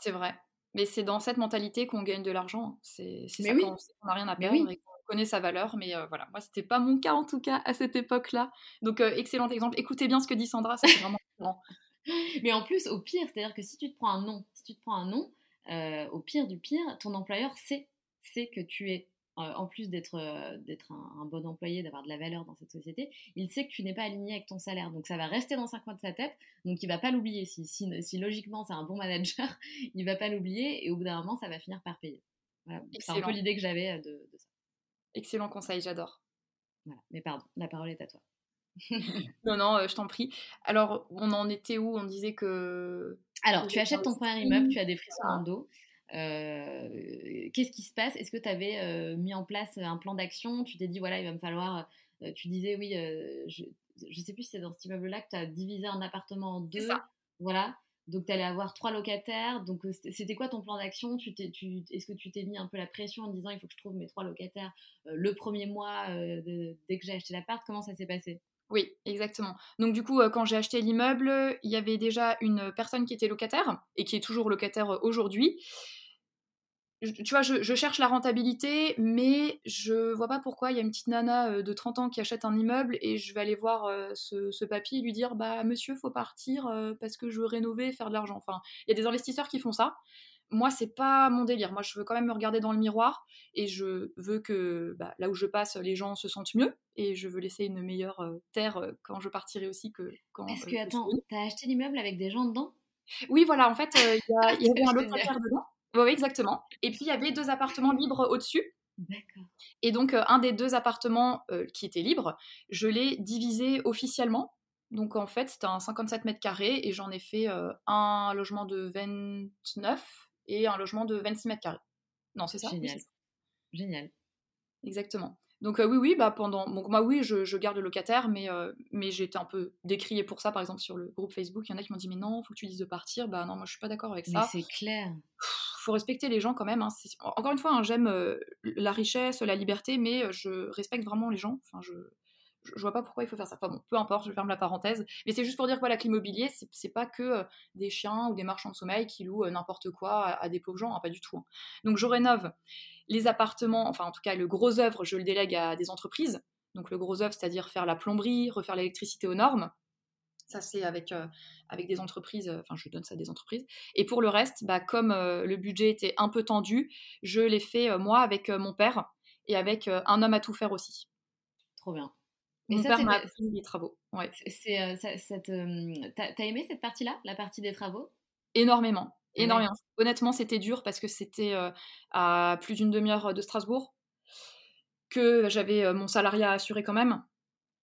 C'est vrai. Mais c'est dans cette mentalité qu'on gagne de l'argent. C'est ça oui. qu'on n'a rien à perdre et qu'on connaît sa valeur. Mais euh, voilà, moi, c'était pas mon cas en tout cas à cette époque-là. Donc, euh, excellent exemple. Écoutez bien ce que dit Sandra, c'est vraiment Mais en plus, au pire, c'est-à-dire que si tu te prends un nom, si tu te prends un nom, euh, au pire du pire, ton employeur sait, sait que tu es en plus d'être euh, d'être un, bon employé, d'avoir de la valeur dans cette société, il sait que tu n'es pas aligné avec ton salaire. Donc ça va rester dans un coin de sa tête. Donc il va pas l'oublier. Si, si, logiquement c'est un bon manager, il va pas l'oublier et au bout d'un moment ça va finir par payer. C'est un peu l'idée que j'avais euh, de, ça. Excellent conseil, j'adore. Mais pardon, la parole est à toi. non, non, je t'en prie. Alors, on en était où? On disait que. Alors, tu achètes ton premier immeuble, tu as des frissons dans le dos. Euh, qu'est-ce qui se passe? Est-ce que tu avais euh, mis en place un plan d'action? Tu t'es dit, voilà, il va me falloir. Euh, tu disais, oui, je ne sais plus si c'est dans cet immeuble-là que tu as divisé un appartement en deux. Voilà. Donc, tu allais avoir trois locataires. Donc, c'était quoi ton plan d'action? Tu, tu, Est-ce que tu t'es mis un peu la pression en disant il faut que je trouve mes trois locataires le premier mois dès que j'ai acheté l'appart? Comment ça s'est passé? Oui, exactement. Donc du coup, quand j'ai acheté l'immeuble, il y avait déjà une personne qui était locataire et qui est toujours locataire aujourd'hui tu vois, je, cherche la rentabilité, mais je vois pas pourquoi il y a une petite nana euh, de 30 ans qui achète un immeuble et je vais aller voir euh, ce, ce, papy et lui dire Bah, monsieur, faut partir euh, parce que je veux rénover, faire de l'argent. Enfin, il y a des investisseurs qui font ça. Moi, c'est pas mon délire. Moi, je veux quand même me regarder dans le miroir et je veux que bah, là où je passe, les gens se sentent mieux et je veux laisser une meilleure terre quand je partirai aussi que quand. Est-ce que, attends, t'as acheté l'immeuble avec des gens dedans? Oui, voilà, en fait, il y, y, avait un locataire dedans. Oui, exactement. Et puis, il y avait deux appartements libres au-dessus. D'accord. Et donc, euh, un des deux appartements euh, qui était libre, je l'ai divisé officiellement. Donc, en fait, c'était un 57 mètres carrés et j'en ai fait euh, un logement de 29 et un logement de 26 mètres carrés. Non, c'est ça? Génial. Génial. Exactement. Donc oui, oui, bah pendant. Donc moi, oui, je, garde le locataire, mais, mais j'ai été un peu décriée pour ça, par exemple, sur le groupe Facebook. Il y en a qui m'ont dit, mais non, faut que tu dises de partir. Bah non, moi, je suis pas d'accord avec ça. Mais c'est clair faut respecter les gens quand même. Hein. Encore une fois, hein, j'aime euh, la richesse, la liberté, mais euh, je respecte vraiment les gens. Enfin, je, je, vois pas pourquoi il faut faire ça. Enfin bon, peu importe, je ferme la parenthèse. Mais c'est juste pour dire que voilà, l'immobilier, c'est pas que euh, des chiens ou des marchands de sommeil qui louent n'importe quoi à, des pauvres gens, hein, pas du tout. Donc je rénove les appartements, enfin en tout cas le gros œuvre, je le délègue à des entreprises. Donc le gros œuvre, c'est-à-dire faire la plomberie, refaire l'électricité aux normes. Ça, c'est avec, euh, avec des entreprises, euh, enfin, je donne ça à des entreprises. Et pour le reste, bah, comme euh, le budget était un peu tendu, je l'ai fait moi avec mon père et avec un homme à tout faire aussi. Trop bien. Mon père m'a appris les travaux. Ouais. C'est, t'as, aimé cette partie-là, la partie des travaux? Énormément. Énormément. Honnêtement, c'était dur parce que c'était à plus d'une demi-heure de Strasbourg, que j'avais mon salariat assuré quand même.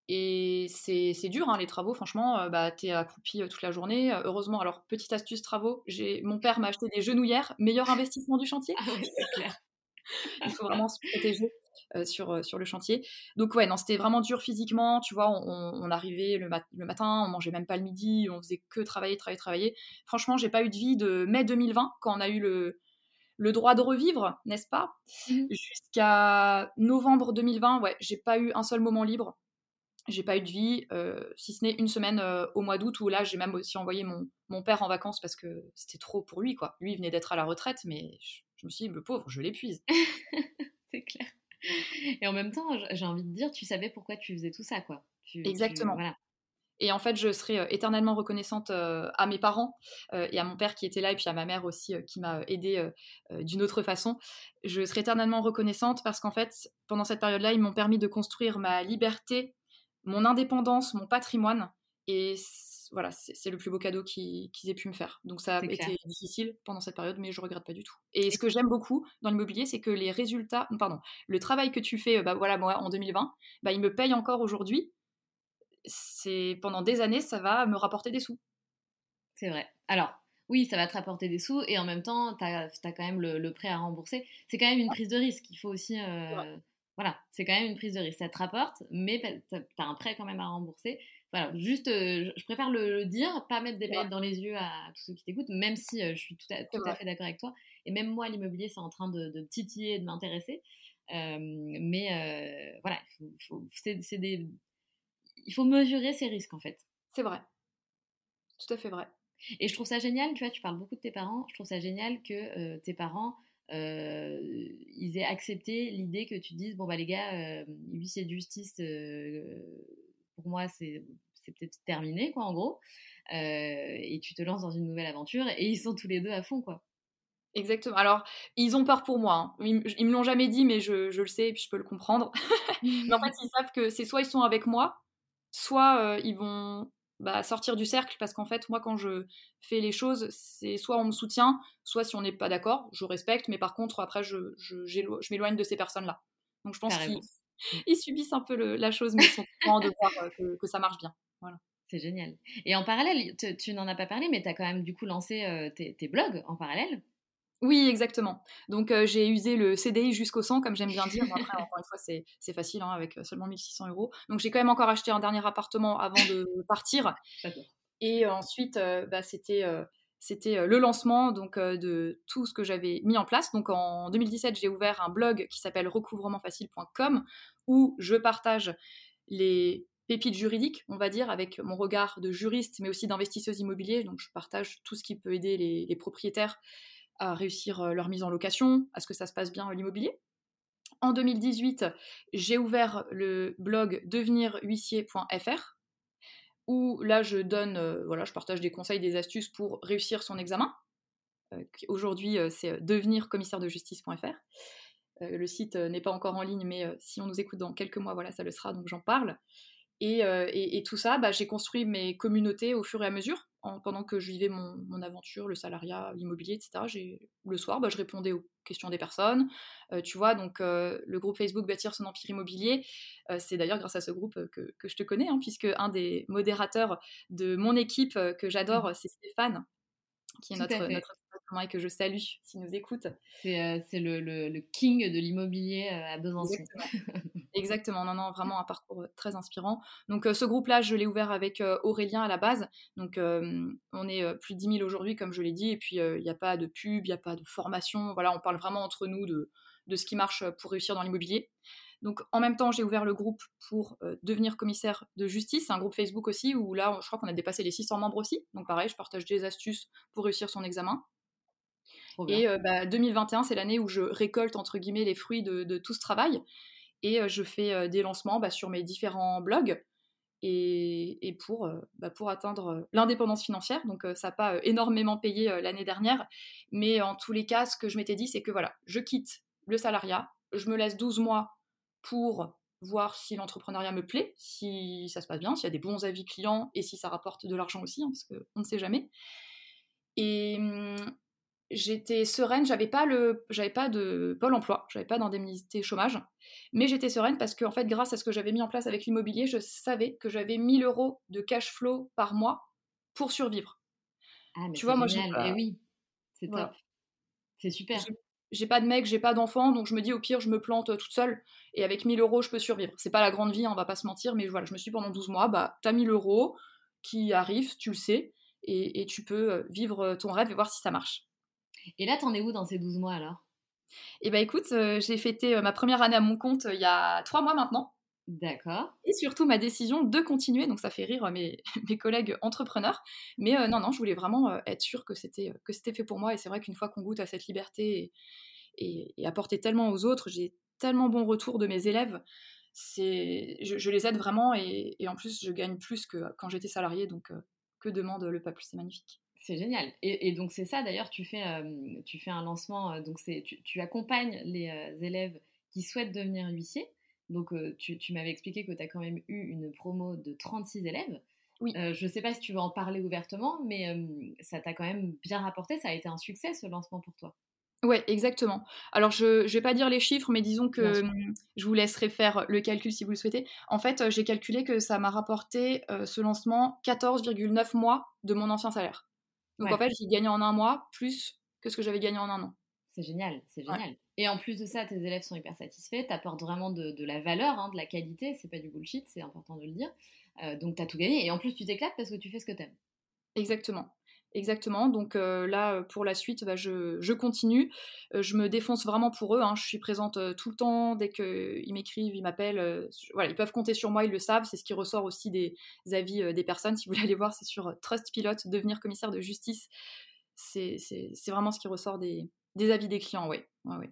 Et c'est dur, hein, les travaux, franchement, euh, bah, t'es accroupi euh, toute la journée. Euh, heureusement, alors, petite astuce travaux, mon père m'a acheté des genouillères, meilleur investissement du chantier. Ah c'est clair. Il faut vraiment se protéger sur, sur le chantier. Donc, ouais, non, c'était vraiment dur physiquement. Tu vois, on, arrivait le, le, matin, on mangeait même pas le midi, on faisait que travailler, travailler, travailler. Franchement, j'ai pas eu de vie de mai 2020, quand on a eu le, le droit de revivre, n'est-ce pas? Mmh Jusqu'à novembre 2020, ouais, j'ai pas eu un seul moment libre j'ai pas eu de vie, euh, si ce n'est une semaine euh, au mois d'août où là j'ai même aussi envoyé mon, mon, père en vacances parce que c'était trop pour lui quoi. Lui il venait d'être à la retraite mais je, me suis dit le pauvre je l'épuise. c'est clair. Et en même temps j'ai envie de dire tu savais pourquoi tu faisais tout ça quoi. Exactement. voilà. Et en fait, je serai euh, éternellement reconnaissante à mes parents et à mon père qui était là, et puis à ma mère aussi qui m'a aidée d'une autre façon. Je serai éternellement reconnaissante parce qu'en fait, pendant cette période-là, ils m'ont permis de construire ma liberté mon indépendance, mon patrimoine. Et voilà, c'est le plus beau cadeau qu'ils aient pu me faire. Donc ça a été difficile pendant cette période, mais je regrette pas du tout. Et ce que j'aime beaucoup dans l'immobilier, c'est que les résultats, pardon, le travail que tu fais, bah voilà, moi en 2020, bah il me paye encore aujourd'hui. C'est pendant des années, ça va me rapporter des sous. C'est vrai. Alors, oui, ça va te rapporter des sous et en même temps, tu as, quand même le, prêt à rembourser. C'est quand même une prise de risque. Il faut aussi. Euh, voilà, c'est quand même une prise de risque. Ça te rapporte, mais tu as un prêt quand même à rembourser. Voilà, juste, euh, je préfère le, dire, pas mettre des paillettes dans les yeux à, tous ceux qui t'écoutent, même si euh, je suis tout à, tout à fait d'accord avec toi. Et même moi, l'immobilier, c'est en train de, de titiller et de m'intéresser. mais voilà, il faut, des... il faut mesurer ces risques en fait. C'est vrai. Tout à fait vrai. Et je trouve ça génial, tu vois, tu parles beaucoup de tes parents, je trouve ça génial que euh, tes parents, euh, ils aient accepté l'idée que tu dises, bon bah les gars, euh, huissier de justice, pour moi c'est peut-être terminé, quoi, en gros, et tu te lances dans une nouvelle aventure, et ils sont tous les deux à fond, quoi. Exactement. Alors, ils ont peur pour moi. Hein. Ils, ils, me l'ont jamais dit, mais je, je, le sais et puis je peux le comprendre. mais en fait, ils savent que c'est soit ils sont avec moi, soit ils vont bah, sortir du cercle parce qu'en fait moi quand je fais les choses c'est soit on me soutient soit si on n'est pas d'accord je respecte mais par contre après je, je, je m'éloigne de ces personnes là donc je pense qu'ils mmh. subissent un peu la chose mais ils sont contents de voir que, ça marche bien voilà c'est génial et en parallèle tu, n'en as pas parlé mais tu as quand même du coup lancé euh, tes, tes blogs en parallèle? Oui, exactement. Donc euh, j'ai usé le CDI jusqu'au 100, comme j'aime bien dire. après, encore une fois, c'est, facile hein, avec seulement 1600 euros. Donc j'ai quand même encore acheté un dernier appartement avant de partir. Et ensuite, euh, bah, c'était, c'était le lancement donc, de tout ce que j'avais mis en place. Donc en 2017, j'ai ouvert un blog qui s'appelle recouvremaentfacile.com où je partage les pépites juridiques, on va dire, avec mon regard de juriste, mais aussi d'investisseuse immobilier. Donc je partage tout ce qui peut aider les, les propriétaires à réussir euh, leur mise en location, à ce que ça se passe bien l'immobilier. En 2018, j'ai ouvert le blog devenirhuissier.fr où là je donne, euh, voilà, je partage des conseils, des astuces pour réussir son examen. Euh, aujourd'hui, c'est devenircommissaire-de-justice.fr. le site n'est pas encore en ligne, mais si on nous écoute dans quelques mois, voilà, ça le sera, donc j'en parle. Euh, et, tout ça, bah, j'ai construit mes communautés au fur et à mesure, pendant que je vivais mon, aventure, le salariat, l'immobilier, etc. Le soir, bah, je répondais aux questions des personnes. Euh, tu vois, donc euh, le groupe Facebook Bâtir son empire immobilier, c'est d'ailleurs grâce à ce groupe que, je te connais, hein, puisque un des modérateurs de mon équipe que j'adore, mmh. c'est Stéphane, qui est notre, notre et que je salue s'il nous écoute. C'est le, king de l'immobilier à Besançon. Exactement, non, non, vraiment un parcours très inspirant. Donc ce groupe-là, je l'ai ouvert avec Aurélien à la base. Donc on est plus de 10 000 aujourd'hui, comme je l'ai dit, et puis il n'y a pas de pub, il n'y a pas de formation. Voilà, on parle vraiment entre nous de, de ce qui marche pour réussir dans l'immobilier. Donc en même temps, j'ai ouvert le groupe pour devenir commissaire de justice, un groupe Facebook aussi, où là, je crois qu'on a dépassé les 600 membres aussi. Donc pareil, je partage des astuces pour réussir son examen. Et 2021, bah, c'est l'année où je récolte, entre guillemets, les fruits de, tout ce travail et je fais des lancements bah, sur mes différents blogs et, pour, bah, pour atteindre l'indépendance financière. Donc ça n'a pas énormément payé l'année dernière, mais en tous les cas, ce que je m'étais dit, c'est que voilà, je quitte le salariat, je me laisse 12 mois pour voir si l'entrepreneuriat me plaît, si ça se passe bien, s'il y a des bons avis clients et si ça rapporte de l'argent aussi, hein, parce qu'on ne sait jamais. Et, mmh, j'étais sereine, j'avais pas le j'avais pas de pôle emploi, j'avais pas d'indemnité chômage, mais j'étais sereine parce que en fait grâce à ce que j'avais mis en place avec l'immobilier, je savais que j'avais 1000 euros de cash flow par mois pour survivre. Ah, tu vois, moi j'ai eh oui, c'est top, c'est super. J'ai pas de mec, j'ai pas d'enfant, donc je me dis au pire je me plante toute seule et avec 1000 euros je peux survivre. C'est pas la grande vie, hein, on va pas se mentir, mais voilà, je me suis dit pendant 12 mois, bah t'as 1000 euros qui arrivent, tu le sais, et, et tu peux vivre ton rêve et voir si ça marche. Et là, t'en es où dans ces 12 mois alors? Eh bien écoute, euh, j'ai fêté euh, ma première année à mon compte euh, il y a trois mois maintenant. D'accord. Et surtout ma décision de continuer, donc ça fait rire mes, mes collègues entrepreneurs. Mais non, non, je voulais vraiment être sûre que c'était, que c'était fait pour moi. Et c'est vrai qu'une fois qu'on goûte à cette liberté et, et, apporter tellement aux autres, j'ai tellement bon retour de mes élèves. C'est, je, les aide vraiment et, et, en plus je gagne plus que quand j'étais salariée, donc que demande le peuple, c'est magnifique. C'est génial. Et, donc c'est ça d'ailleurs, tu, fais, euh, tu fais un lancement, euh, donc tu, tu, accompagnes les euh, élèves qui souhaitent devenir huissier. Donc tu, tu m'avais expliqué que tu as quand même eu une promo de 36 élèves. Oui. je ne sais pas si tu veux en parler ouvertement, mais ça t'a quand même bien rapporté. Ça a été un succès ce lancement pour toi. Ouais, exactement. Alors, je ne vais pas dire les chiffres, mais disons que mmh, je vous laisserai faire le calcul si vous le souhaitez. En fait, j'ai calculé que ça m'a rapporté ce lancement 14,9 mois de mon ancien salaire. Donc, en fait, j'ai gagné en un mois plus que ce que j'avais gagné en un an. C'est génial, c'est génial. Et en plus de ça, tes élèves sont hyper satisfaits, tu apportes vraiment de, la valeur, hein, de la qualité, c'est pas du bullshit, c'est important de le dire. donc, tu as tout gagné. Et en plus, tu t'éclates parce que tu fais ce que tu aimes. Exactement. Exactement. Donc là, pour la suite, bah, je, continue. je me défonce vraiment pour eux. Hein. Je suis présente tout le temps. Dès qu'ils m'écrivent, ils m'appellent. voilà, ils peuvent compter sur moi, ils le savent. C'est ce qui ressort aussi des avis des personnes. Si vous voulez aller voir, c'est sur Trustpilot, devenir commissaire de justice. C'est vraiment ce qui ressort des, avis des clients, oui. Ouais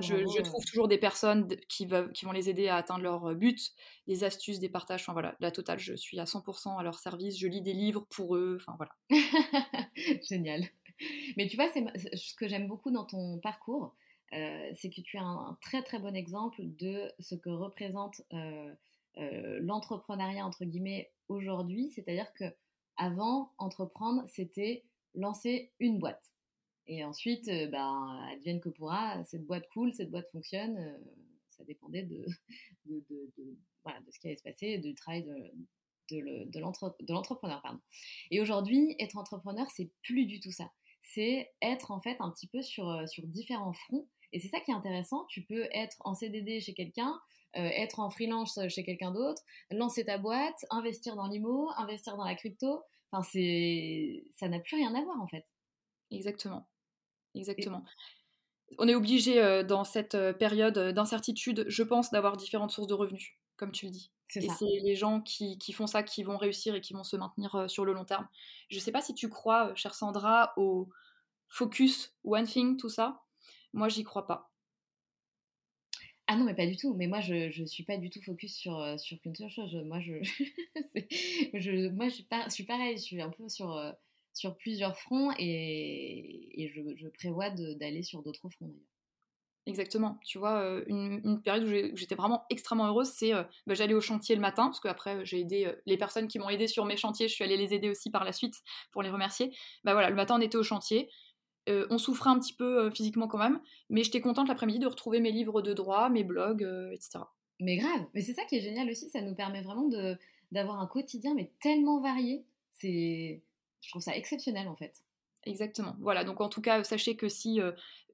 je, trouve toujours des personnes qui, qui, vont les aider à atteindre leur but, des astuces, des partages. Enfin voilà, la totale, je suis à 100% à leur service. Je lis des livres pour eux. Enfin voilà. Génial. Mais tu vois, c'est ce que j'aime beaucoup dans ton parcours, euh, c'est que tu as un, très très bon exemple de ce que représente euh, euh, l'entrepreneuriat entre guillemets aujourd'hui. C'est-à-dire que avant, entreprendre, c'était lancer une boîte. Et ensuite, euh, ben, advienne que pourra, cette boîte cool, cette boîte fonctionne. Euh, ça dépendait de, voilà, de, ce qui allait se passer, du travail de, l'entrepreneur. Pardon. Et aujourd'hui, être entrepreneur, c'est plus du tout ça. C'est être en fait un petit peu sur, euh, sur différents fronts. Et c'est ça qui est intéressant. Tu peux être en CDD chez quelqu'un, être en freelance chez quelqu'un d'autre, lancer ta boîte, investir dans l'IMO, investir dans la crypto. Enfin, c'est, ça n'a plus rien à voir en fait. Exactement exactement. On est obligé dans cette période d'incertitude, je pense, d'avoir différentes sources de revenus, comme tu le dis. Et c'est les gens qui, font ça qui vont réussir et qui vont se maintenir sur le long terme. Je ne sais pas si tu crois, chère Sandra, au focus, one thing, tout ça. Moi, j'y crois pas. Ah non, mais pas du tout. Mais moi, je ne suis pas du tout focus sur, sur qu'une seule chose. Moi, je, je, moi, je suis, pas, je suis pareil. Je suis un peu sur sur plusieurs fronts et, je, prévois d'aller sur d'autres fronts d'ailleurs. Exactement. Tu vois, euh, une, période où j'étais vraiment extrêmement heureuse, c'est euh, bah, j'allais au chantier le matin, parce qu'après euh, j'ai aidé les personnes qui m'ont aidé sur mes chantiers, je suis allée les aider aussi par la suite pour les remercier. Bah voilà, le matin on était au chantier, on souffrait un petit peu physiquement quand même, mais j'étais contente l'après-midi de retrouver mes livres de droit, mes blogs, etc. Mais grave, mais c'est ça qui est génial aussi, ça nous permet vraiment d'avoir un quotidien mais tellement varié. C'est je trouve ça exceptionnel en fait. Exactement. Voilà, donc en tout cas, sachez que si euh,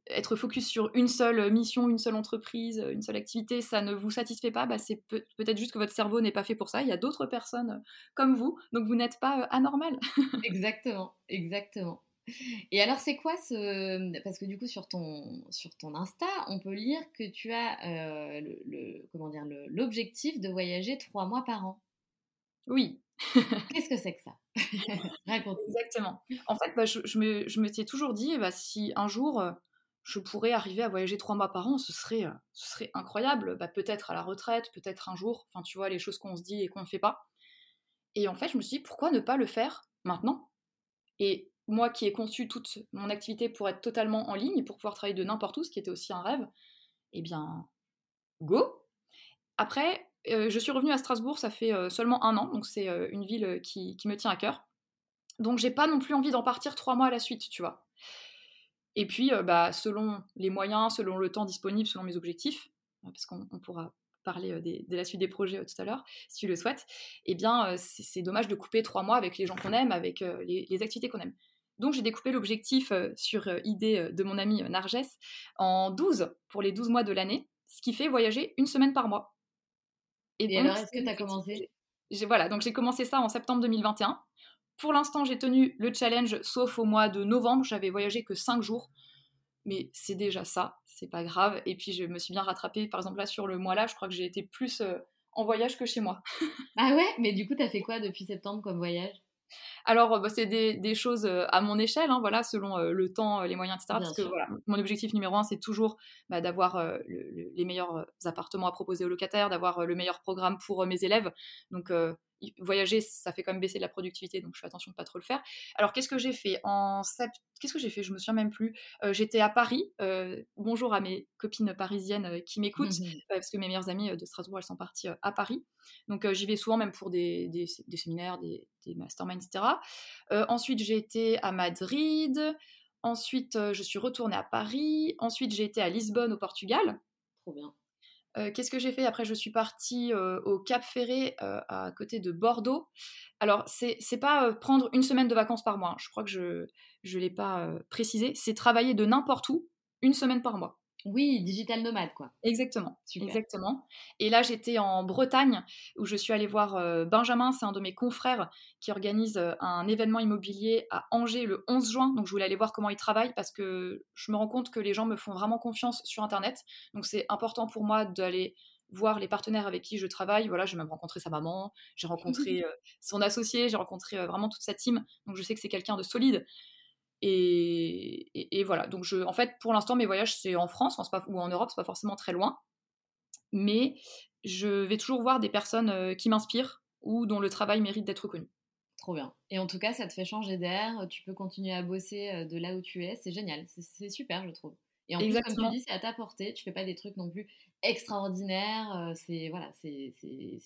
être focus sur une seule mission, une seule entreprise, une seule activité, ça ne vous satisfait pas, bah, c'est peut-être juste que votre cerveau n'est pas fait pour ça. Il y a d'autres personnes euh, comme vous, donc vous n'êtes pas euh, anormal. exactement, exactement. Et alors, c'est quoi ce. Parce que du coup, sur ton, sur ton Insta, on peut lire que tu as le, comment dire, l'objectif de voyager trois mois par an. Oui, Qu'est-ce que c'est que ça? Exactement. En fait, bah, je, je, me, je m'étais toujours dit, bah, si un jour euh, je pourrais arriver à voyager trois mois par an, ce serait, euh, ce serait incroyable. Bah, peut-être à la retraite, peut-être un jour. Enfin, tu vois, les choses qu'on se dit et qu'on ne fait pas. Et en fait, je me suis dit, pourquoi ne pas le faire maintenant? Et moi qui ai conçu toute mon activité pour être totalement en ligne, pour pouvoir travailler de n'importe où, ce qui était aussi un rêve, eh bien, go Après, je suis revenue à Strasbourg, ça fait euh, seulement un an, donc c'est euh, une ville qui, me tient à cœur. Donc j'ai pas non plus envie d'en partir trois mois à la suite, tu vois. Et puis, bah, selon les moyens, selon le temps disponible, selon mes objectifs, parce qu'on pourra parler de la suite des projets tout à l'heure, si tu le souhaites, eh bien, c'est dommage de couper trois mois avec les gens qu'on aime, avec les, les, activités qu'on aime. Donc, j'ai découpé l'objectif sur idée de mon ami Narges en 12 pour les 12 mois de l'année, ce qui fait voyager une semaine par mois. Et, alors, est-ce que tu as commencé Voilà, donc j'ai commencé ça en septembre 2021. Pour l'instant, j'ai tenu le challenge, sauf au mois de novembre. J'avais voyagé que 5 jours. Mais c'est déjà ça, c'est pas grave. Et puis, je me suis bien rattrapée. Par exemple, là, sur le mois-là, je crois que j'ai été plus euh, en voyage que chez moi. ah ouais? Mais du coup, tu as fait quoi depuis septembre comme voyage? Alors, euh, bah, c'est des, choses euh, à mon échelle, hein, voilà, selon euh, le temps, les moyens, etc. parce que mon objectif numéro un, c'est toujours bah, d'avoir les meilleurs appartements à proposer aux locataires, d'avoir le meilleur programme pour mes élèves. Donc, voyager, ça fait quand même baisser la productivité, donc je fais attention de pas trop le faire. Alors qu'est-ce que j'ai fait en Qu'est-ce que j'ai fait? Je me souviens même plus. Euh, j'étais à Paris. Euh, bonjour à mes copines parisiennes euh, qui m'écoutent, mmh parce que mes meilleures amies de Strasbourg, elles sont parties à Paris. Donc j'y vais souvent même pour des, des, séminaires, des, des masterminds, etc. ensuite, j'ai été à Madrid. Ensuite, je suis retournée à Paris. Ensuite, j'ai été à Lisbonne, au Portugal. Trop bien. Euh, qu'est-ce que j'ai fait? Après, je suis partie euh, au Cap Ferré, euh, à côté de Bordeaux. Alors, c'est, pas prendre une semaine de vacances par mois. Hein. Je crois que je ne l'ai pas précisé. C'est travailler de n'importe où une semaine par mois. Oui, digital nomade, quoi. Exactement. Exactement. Et là, j'étais en Bretagne où je suis allée voir euh, Benjamin, c'est un de mes confrères qui organise euh, un événement immobilier à Angers le 11 juin. Donc, je voulais aller voir comment il travaille parce que je me rends compte que les gens me font vraiment confiance sur Internet. Donc, c'est important pour moi d'aller voir les partenaires avec qui je travaille. Voilà, j'ai même rencontré sa maman, j'ai rencontré euh, son associé, j'ai rencontré vraiment toute sa team. Donc, je sais que c'est quelqu'un de solide. Et, voilà, donc je, en fait, pour l'instant, mes voyages, c'est en France pas, ou en Europe, c'est pas forcément très loin. Mais je vais toujours voir des personnes euh, qui m'inspirent ou dont le travail mérite d'être connu. Trop bien. Et en tout cas, ça te fait changer d'air, tu peux continuer à bosser euh, de là où tu es, c'est génial, c'est super, je trouve. Et en plus, comme tu dis, c'est à ta portée, tu fais pas des trucs non plus extraordinaires, euh, c'est voilà, c'est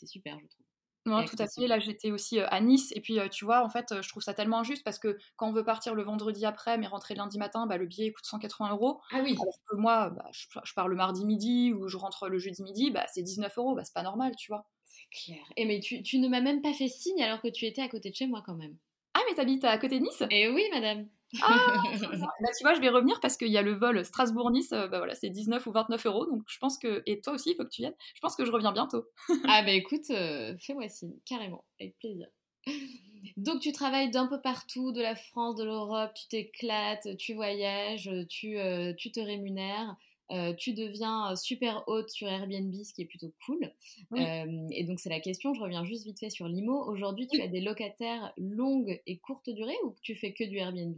super, je trouve. Non, tout à fait. Là, j'étais aussi à Nice. Et puis, tu vois, en fait, je trouve ça tellement injuste parce que quand on veut partir le vendredi après, mais rentrer lundi matin, bah, le billet coûte 180 euros. Ah oui. Alors que moi, bah, je, pars le mardi midi ou je rentre le jeudi midi, bah, c'est 19 euros. Bah, c'est pas normal, tu vois. C'est clair. Et mais tu, tu ne m'as même pas fait signe alors que tu étais à côté de chez moi quand même. Ah, mais t'habites à côté de Nice? Eh oui, madame. Ah bah, tu vois, je vais revenir parce qu'il y a le vol Strasbourg-Nice, bah voilà, c'est 19 ou 29 euros, donc je pense que, et toi aussi, il faut que tu viennes, je pense que je reviens bientôt. ah bah écoute, euh, fais-moi signe, carrément, avec plaisir. Donc tu travailles d'un peu partout, de la France, de l'Europe, tu t'éclates, tu voyages, tu, euh, tu te rémunères. Euh, tu deviens super haute sur Airbnb, ce qui est plutôt cool. et donc, c'est la question, je reviens juste vite fait sur l'IMO. Aujourd'hui, tu as des locataires longues et courtes durées ou tu fais que du Airbnb?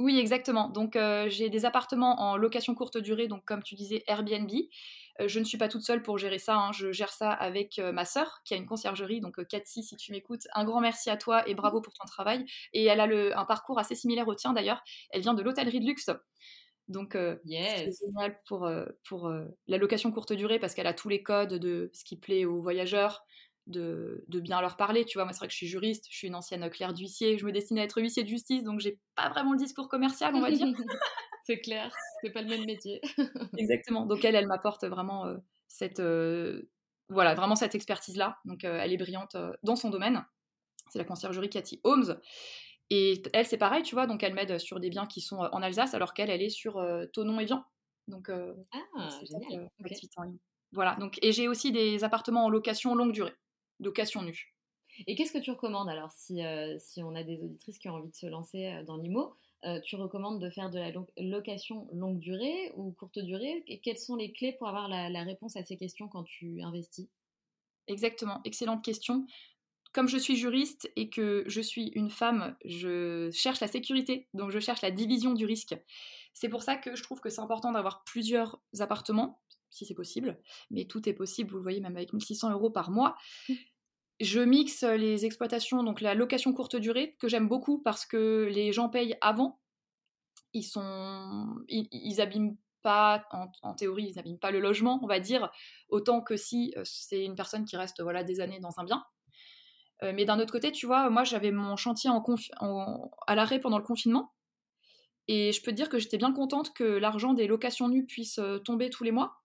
Oui, exactement. Donc, euh, j'ai des appartements en location courte durée, donc comme tu disais, Airbnb. Euh, je ne suis pas toute seule pour gérer ça. Hein. Je gère ça avec euh, ma sœur, qui a une conciergerie. Donc, Cathy, si tu m'écoutes, un grand merci à toi et bravo pour ton travail. Et elle a le, un parcours assez similaire au tien d'ailleurs. Elle vient de l'hôtellerie de luxe. Donc, c'est génial pour, pour la location courte durée parce qu'elle a tous les codes de ce qui plaît aux voyageurs, de, bien leur parler. Tu vois, moi, c'est vrai que je suis juriste, je suis une ancienne clerc d'huissier, je me destine à être huissier de justice, donc j'ai pas vraiment le discours commercial, on va dire. c'est clair, c'est pas le même métier. Exactement. Donc elle, elle m'apporte vraiment euh, cette, euh, voilà, vraiment cette expertise-là. Donc euh, elle est brillante dans son domaine. C'est la conciergerie Cathy Holmes. Et elle, c'est pareil, tu vois, donc elle m'aide sur des biens qui sont en Alsace, alors qu'elle, elle est sur Tonon et Vian. Donc, ah, génial. Voilà, donc, et j'ai aussi des appartements en location longue durée location nue. Et qu'est-ce que tu recommandes alors si, euh, si on a des auditrices qui ont envie de se lancer euh, dans l'IMO euh, Tu recommandes de faire de la location longue durée ou courte durée? Et quelles sont les clés pour avoir la, réponse à ces questions quand tu investis? Exactement, excellente question. Comme je suis juriste et que je suis une femme, je cherche la sécurité, donc je cherche la division du risque. C'est pour ça que je trouve que c'est important d'avoir plusieurs appartements, si c'est possible, mais tout est possible, vous le voyez, même avec 1600 euros par mois. Mmh. Je mixe les exploitations, donc la location courte durée, que j'aime beaucoup parce que les gens payent avant. Ils sont, ils, abîment pas, en, théorie, ils n'abîment pas le logement, on va dire, autant que si euh, c'est une personne qui reste voilà des années dans un bien. Euh, mais d'un autre côté, tu vois, moi j'avais mon chantier en, à l'arrêt pendant le confinement. Et je peux te dire que j'étais bien contente que l'argent des locations nues puisse euh, tomber tous les mois,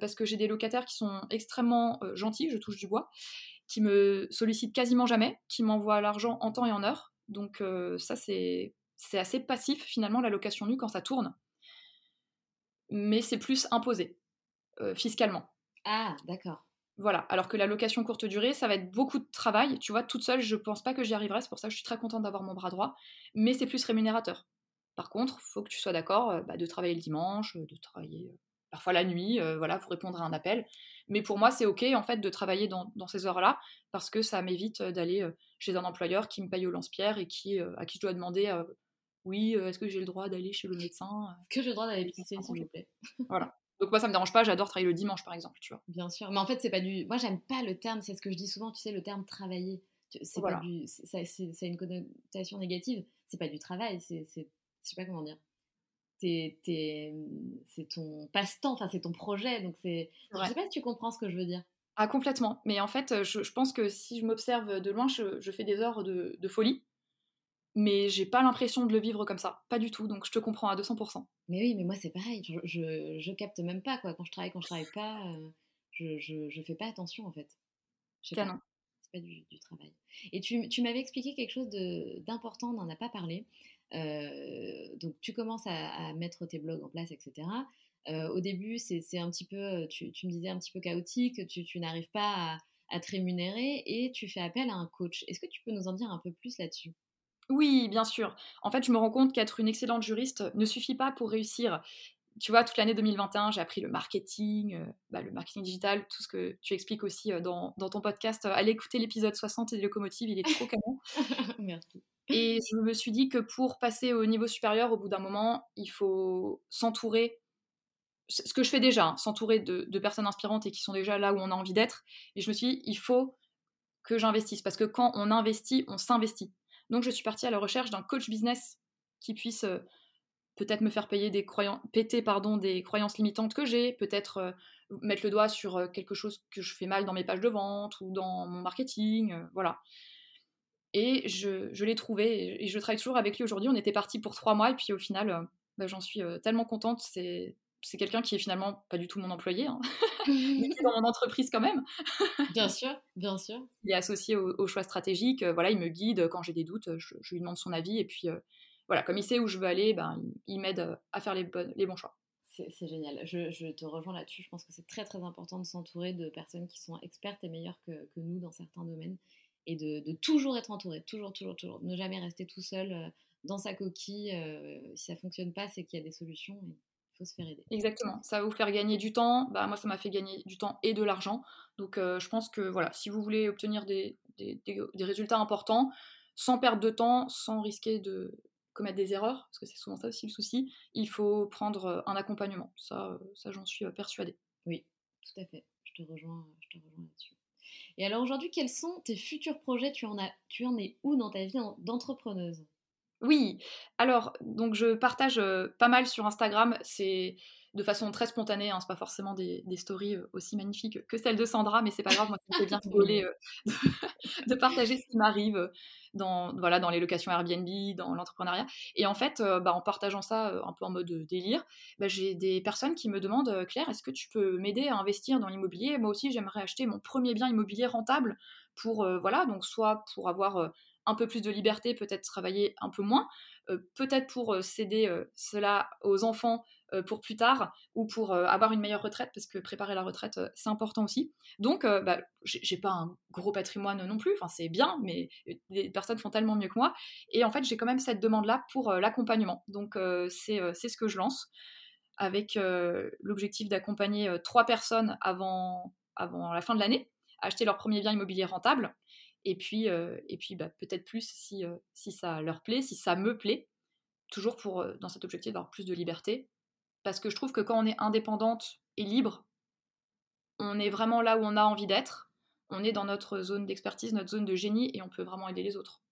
parce que j'ai des locataires qui sont extrêmement gentils, je touche du bois, qui me sollicite quasiment jamais, qui m'envoie l'argent en temps et en heure. Donc euh, ça, c'est assez passif finalement, la location nue quand ça tourne. Mais c'est plus imposé euh, fiscalement. Ah, d'accord. Voilà, alors que la location courte durée, ça va être beaucoup de travail. Tu vois, toute seule, je pense pas que j'y arriverai, c'est pour ça que je suis très contente d'avoir mon bras droit, mais c'est plus rémunérateur. Par contre, il faut que tu sois d'accord euh, bah, de travailler le dimanche, de travailler parfois la nuit, voilà, pour répondre à un appel. Mais pour moi, c'est OK en fait de travailler dans, ces heures-là parce que ça m'évite euh, d'aller euh, chez un employeur qui me paye au lance-pierre et qui, euh, à qui je dois demander oui, est-ce que j'ai le droit d'aller chez le médecin Est-ce que j'ai le droit d'aller pisser, s'il vous plaît? Voilà. Donc moi, ça me dérange pas, j'adore travailler le dimanche, par exemple, tu vois. Bien sûr. Mais en fait, c'est pas du... Moi, j'aime pas le terme, c'est ce que je dis souvent, tu sais, le terme travailler. C'est Voilà. pas du, c'est- une connotation négative. C'est pas du travail. C'est, c'est, je sais pas comment dire. C'est ton passe-temps. Enfin, c'est ton projet. Donc c'est. Je sais pas si tu comprends ce que je veux dire. Ah, complètement. Mais en fait, je, je pense que si je m'observe de loin, je, je fais des heures de, de folie. Mais j'ai pas l'impression de le vivre comme ça. Pas du tout. Donc je te comprends à 200%. Mais oui, mais moi c'est pareil. Je, je, je capte même pas quoi. Quand je travaille, quand je travaille pas, euh, je, je, fais pas attention en fait. Je sais pas. C'est pas du, du travail. Et tu, tu m'avais expliqué quelque chose d'important, on n'en a pas parlé. Euh, donc tu commences à, mettre tes blogs en place, etc. Euh, au début, c'est un petit peu, tu, tu me disais un petit peu chaotique, tu, tu n'arrives pas à, à te rémunérer et tu fais appel à un coach. Est-ce que tu peux nous en dire un peu plus là-dessus? Oui, bien sûr. En fait, je me rends compte qu'être une excellente juriste ne suffit pas pour réussir. Tu vois, toute l'année 2021, j'ai appris le marketing, euh, bah, le marketing digital, tout ce que tu expliques aussi euh, dans, dans ton podcast. Allez écouter l'épisode 60 des locomotives, il est trop canon. Merci. Et je me suis dit que pour passer au niveau supérieur, au bout d'un moment, il faut s'entourer. Ce que je fais déjà, hein, s'entourer de, de personnes inspirantes et qui sont déjà là où on a envie d'être. Et je me suis dit, il faut que j'investisse. Parce que quand on investit, on s'investit. Donc je suis partie à la recherche d'un coach business qui puisse euh, peut-être me faire payer des croyances, péter pardon, des croyances limitantes que j'ai, peut-être euh, mettre le doigt sur euh, quelque chose que je fais mal dans mes pages de vente ou dans mon marketing, euh, voilà. Et je, je l'ai trouvé et je travaille toujours avec lui aujourd'hui. On était parti pour trois mois et puis au final, euh, bah, j'en suis tellement contente. C'est c'est quelqu'un qui est finalement pas du tout mon employé, hein, mais qui est dans mon entreprise quand même. bien sûr, bien sûr. Il est associé au, au choix stratégique. voilà, il me guide quand j'ai des doutes. Je, je lui demande son avis et puis voilà, comme il sait où je veux aller, ben, il, il m'aide euh, à faire les, bonnes- les bons choix. C'est génial. Je, je te rejoins là-dessus. Je pense que c'est très très important de s'entourer de personnes qui sont expertes et meilleures que, que nous dans certains domaines et de, de toujours être entouré, toujours, toujours, toujours. Ne jamais rester tout seul euh, dans sa coquille. euh, si ça fonctionne pas, c'est qu'il y a des solutions et il faut se faire aider. Exactement. Ça va vous faire gagner du temps. Bah, moi, ça m'a fait gagner du temps et de l'argent. Donc, euh, je pense que voilà, si vous voulez obtenir des, des- des- des résultats importants, sans perdre de temps, sans risquer de commettre des erreurs, parce que c'est souvent ça aussi le souci, il faut prendre euh, un accompagnement. Ça, euh, ça j'en suis euh, persuadée. Oui, tout à fait. Je te rejoins, je te rejoins là-dessus. Et alors aujourd'hui, quels sont tes futurs projets? Tu en, as, tu en es où dans ta vie en- d'entrepreneuse? Oui, alors, donc je partage euh, pas mal sur Instagram, c'est de façon très spontanée, hein, c'est pas forcément des, des stories euh, aussi magnifiques que celles de Sandra, mais c'est pas grave, moi ça me fait bien rigoler euh, de partager ce qui m'arrive dans, voilà, dans les locations Airbnb, dans l'entrepreneuriat. Et en fait, euh, bah, en partageant ça euh, un peu en mode délire, bah, j'ai des personnes qui me demandent euh, Claire, est-ce que tu peux m'aider à investir dans l'immobilier? Moi aussi, j'aimerais acheter mon premier bien immobilier rentable pour, euh, voilà, donc soit pour avoir euh, un peu plus de liberté, peut-être travailler un peu moins, euh, peut-être pour euh, céder euh, cela aux enfants euh, pour plus tard ou pour euh, avoir une meilleure retraite, parce que préparer la retraite, euh, c'est important aussi. Donc, euh, bah, j'ai pas un gros patrimoine non plus, enfin c'est bien, mais les personnes font tellement mieux que moi. Et en fait, j'ai quand même cette demande-là pour euh, l'accompagnement. Donc, euh, c'est euh, ce que je lance avec euh, l'objectif d'accompagner euh, trois personnes avant, avant la fin de l'année acheter leur premier bien immobilier rentable. Et puis, euh, et puis bah, peut-être plus si, euh, si ça leur plaît, si ça me plaît, toujours pour, euh, dans cet objectif d'avoir plus de liberté. Parce que je trouve que quand on est indépendante et libre, on est vraiment là où on a envie d'être. On est dans notre zone d'expertise, notre zone de génie, et on peut vraiment aider les autres.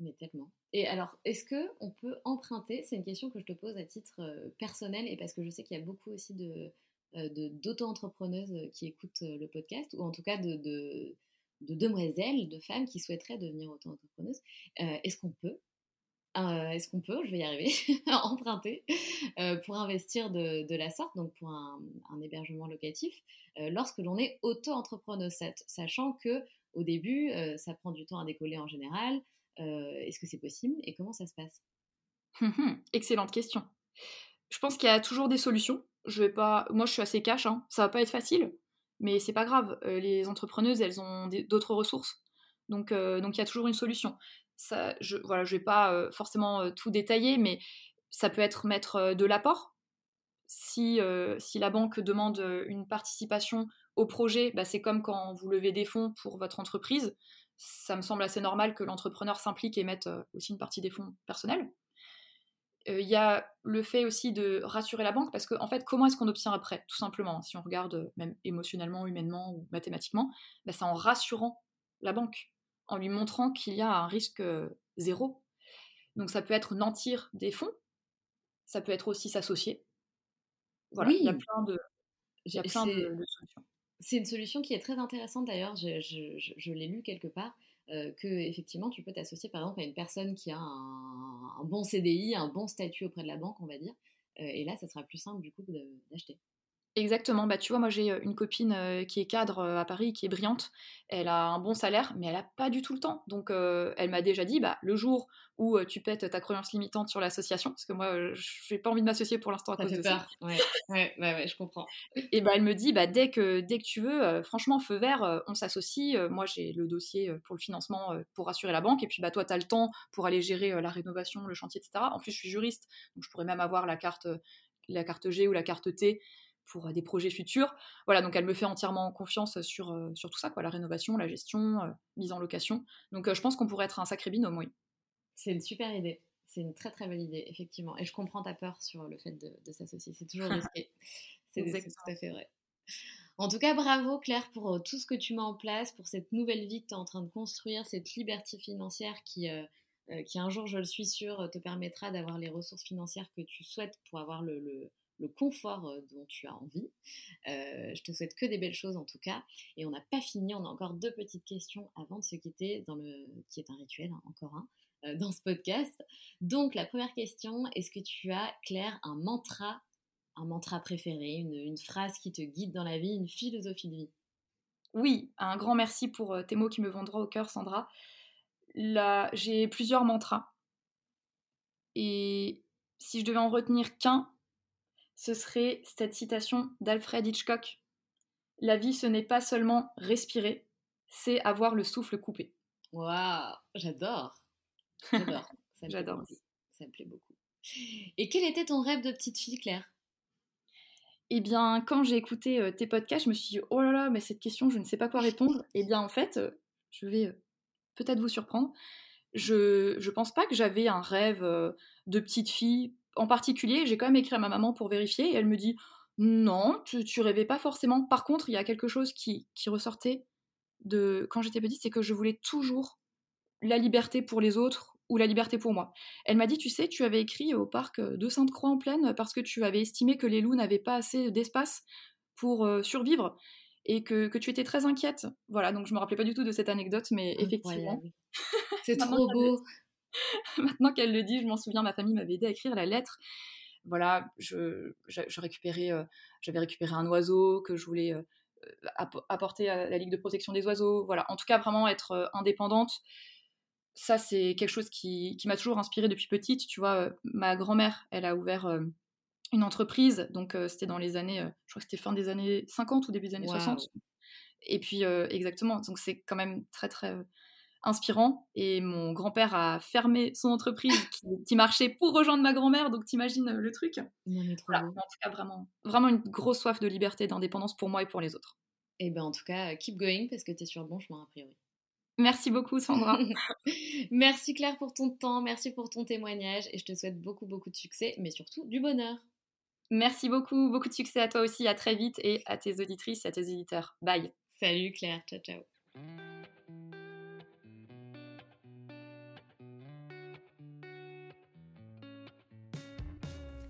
Mais tellement. Et alors, est-ce que on peut emprunter? C'est une question que je te pose à titre euh, personnel et parce que je sais qu'il y a beaucoup aussi de euh, d'auto-entrepreneuses qui écoutent euh, le podcast, ou en tout cas de, de, de demoiselles, de femmes qui souhaiteraient devenir auto-entrepreneuses. Est-ce qu'on peut euh, Est-ce qu'on peut, je vais y arriver, emprunter euh, pour investir de, la sorte, donc pour un, hébergement locatif, euh, lorsque l'on est auto-entrepreneuse, sach- sachant que au début, ça prend du temps à décoller en général. Est-ce que c'est possible et comment ça se passe? Hum, Excellente question. Je pense qu'il y a toujours des solutions. Je vais pas, moi, je suis assez cash. Hein. Ça va pas être facile, mais c'est pas grave. Les entrepreneuses, elles ont d'autres ressources, donc il y a toujours une solution. Je voilà, je vais pas forcément tout détailler, mais ça peut être mettre de l'apport. Si la banque demande une participation au projet, bah, c'est comme quand vous levez des fonds pour votre entreprise. Ça me semble assez normal que l'entrepreneur s'implique et mette aussi une partie des fonds personnels. Il y a le fait aussi de rassurer la banque, parce que en fait, comment est-ce qu'on obtient après Tout simplement, si on regarde même émotionnellement, humainement ou mathématiquement, bah, c'est en rassurant la banque, en lui montrant qu'il y a un risque zéro. Donc ça peut être nantir des fonds, ça peut être aussi s'associer. Voilà, il y a plein de, il y a plein de, solutions. C'est une solution qui est très intéressante d'ailleurs, je, je, l'ai lu quelque part, euh, que effectivement tu peux t'associer par exemple à une personne qui a un, un, bon CDI, un bon statut auprès de la banque, on va dire, euh, et là ça sera plus simple du coup d'acheter. Exactement, bah tu vois, moi j'ai une copine qui est cadre à Paris, qui est brillante, elle a un bon salaire, mais elle a pas du tout le temps. Donc elle m'a déjà dit, bah le jour où tu pètes ta croyance limitante sur l'association, parce que moi je n'ai pas envie de m'associer pour l'instant à cause de ça. Ouais, ouais, ouais, je comprends. Et bah elle me dit, bah dès que, dès que tu veux, franchement, feu vert, on s'associe. moi j'ai le dossier pour le financement pour assurer la banque, et puis bah toi tu as le temps pour aller gérer la rénovation, le chantier, etc. En plus je suis juriste, donc je pourrais même avoir la carte, la carte G ou la carte T pour euh, des projets futurs. Voilà, donc elle me fait entièrement confiance sur, euh, sur tout ça, quoi, la rénovation, la gestion, euh, mise en location. Donc je pense qu'on pourrait être un sacré binôme, oui. C'est une super idée. C'est une très très bonne idée, effectivement. Et je comprends ta peur sur le fait de, s'associer. C'est toujours risqué. C'est tout à fait vrai. En tout cas, bravo Claire pour tout ce que tu mets en place, pour cette nouvelle vie que tu es en train de construire, cette liberté financière qui, qui un jour, je le suis sûre, te permettra d'avoir les ressources financières que tu souhaites pour avoir le le confort euh, dont tu as envie. Euh, je te souhaite que des belles choses en tout cas. Et on n'a pas fini, on a encore deux petites questions avant de se quitter, dans le, qui est un rituel, hein, encore un, euh, dans ce podcast. Donc la première question, est-ce que tu as, Claire, un mantra, un mantra préféré, une, phrase qui te guide dans la vie, une philosophie de vie? Oui, un grand merci pour tes mots qui me vont au cœur, Sandra. Là, j'ai plusieurs mantras. Et si je devais en retenir qu'un, ce serait cette citation d'Alfred Hitchcock. La vie, ce n'est pas seulement respirer, c'est avoir le souffle coupé. Waouh, j'adore. J'adore. J'adore Ça me plaît beaucoup. Et quel était ton rêve de petite fille, Claire? Eh bien, quand j'ai écouté euh, tes podcasts, je me suis dit, oh là là, mais cette question, je ne sais pas quoi répondre. Eh bien, en fait, euh, je vais euh, peut-être vous surprendre. Je ne pense pas que j'avais un rêve de petite fille en particulier, j'ai quand même écrit à ma maman pour vérifier et elle me dit non, tu, rêvais pas forcément. Par contre, il y a quelque chose qui, ressortait de quand j'étais petite, c'est que je voulais toujours la liberté pour les autres ou la liberté pour moi. Elle m'a dit, tu sais, tu avais écrit au parc de Sainte-Croix en Plaine parce que tu avais estimé que les loups n'avaient pas assez d'espace pour euh, survivre et que, tu étais très inquiète. Voilà, donc je me rappelais pas du tout de cette anecdote, mais effectivement. C'est trop beau. Maintenant qu'elle le dit, je m'en souviens, ma famille m'avait aidé à écrire la lettre. Voilà, je, je, récupérais, euh, j'avais récupéré un oiseau que je voulais euh, apporter à la Ligue de protection des oiseaux. Voilà, en tout cas, vraiment être euh, indépendante. Ça, c'est quelque chose qui, qui m'a toujours inspirée depuis petite. Tu vois, ma grand-mère, elle a ouvert une entreprise, donc c'était dans les années, je crois que c'était fin des années 50 ou début des années 60. Et puis, exactement, donc c'est quand même très, très inspirant. Et mon grand-père a fermé son entreprise qui, marchait pour rejoindre ma grand-mère, donc t'imagines euh, le truc. Non, mais En tout cas, vraiment, vraiment une grosse soif de liberté, d'indépendance pour moi et pour les autres. Et eh ben en tout cas, keep going parce que tu es sur le bon chemin a priori. Merci beaucoup Sandra. merci Claire pour ton temps, merci pour ton témoignage et je te souhaite beaucoup beaucoup de succès, mais surtout du bonheur. Merci beaucoup, beaucoup de succès à toi aussi, à très vite et à tes auditrices et à tes éditeurs. Bye. Salut Claire, ciao ciao.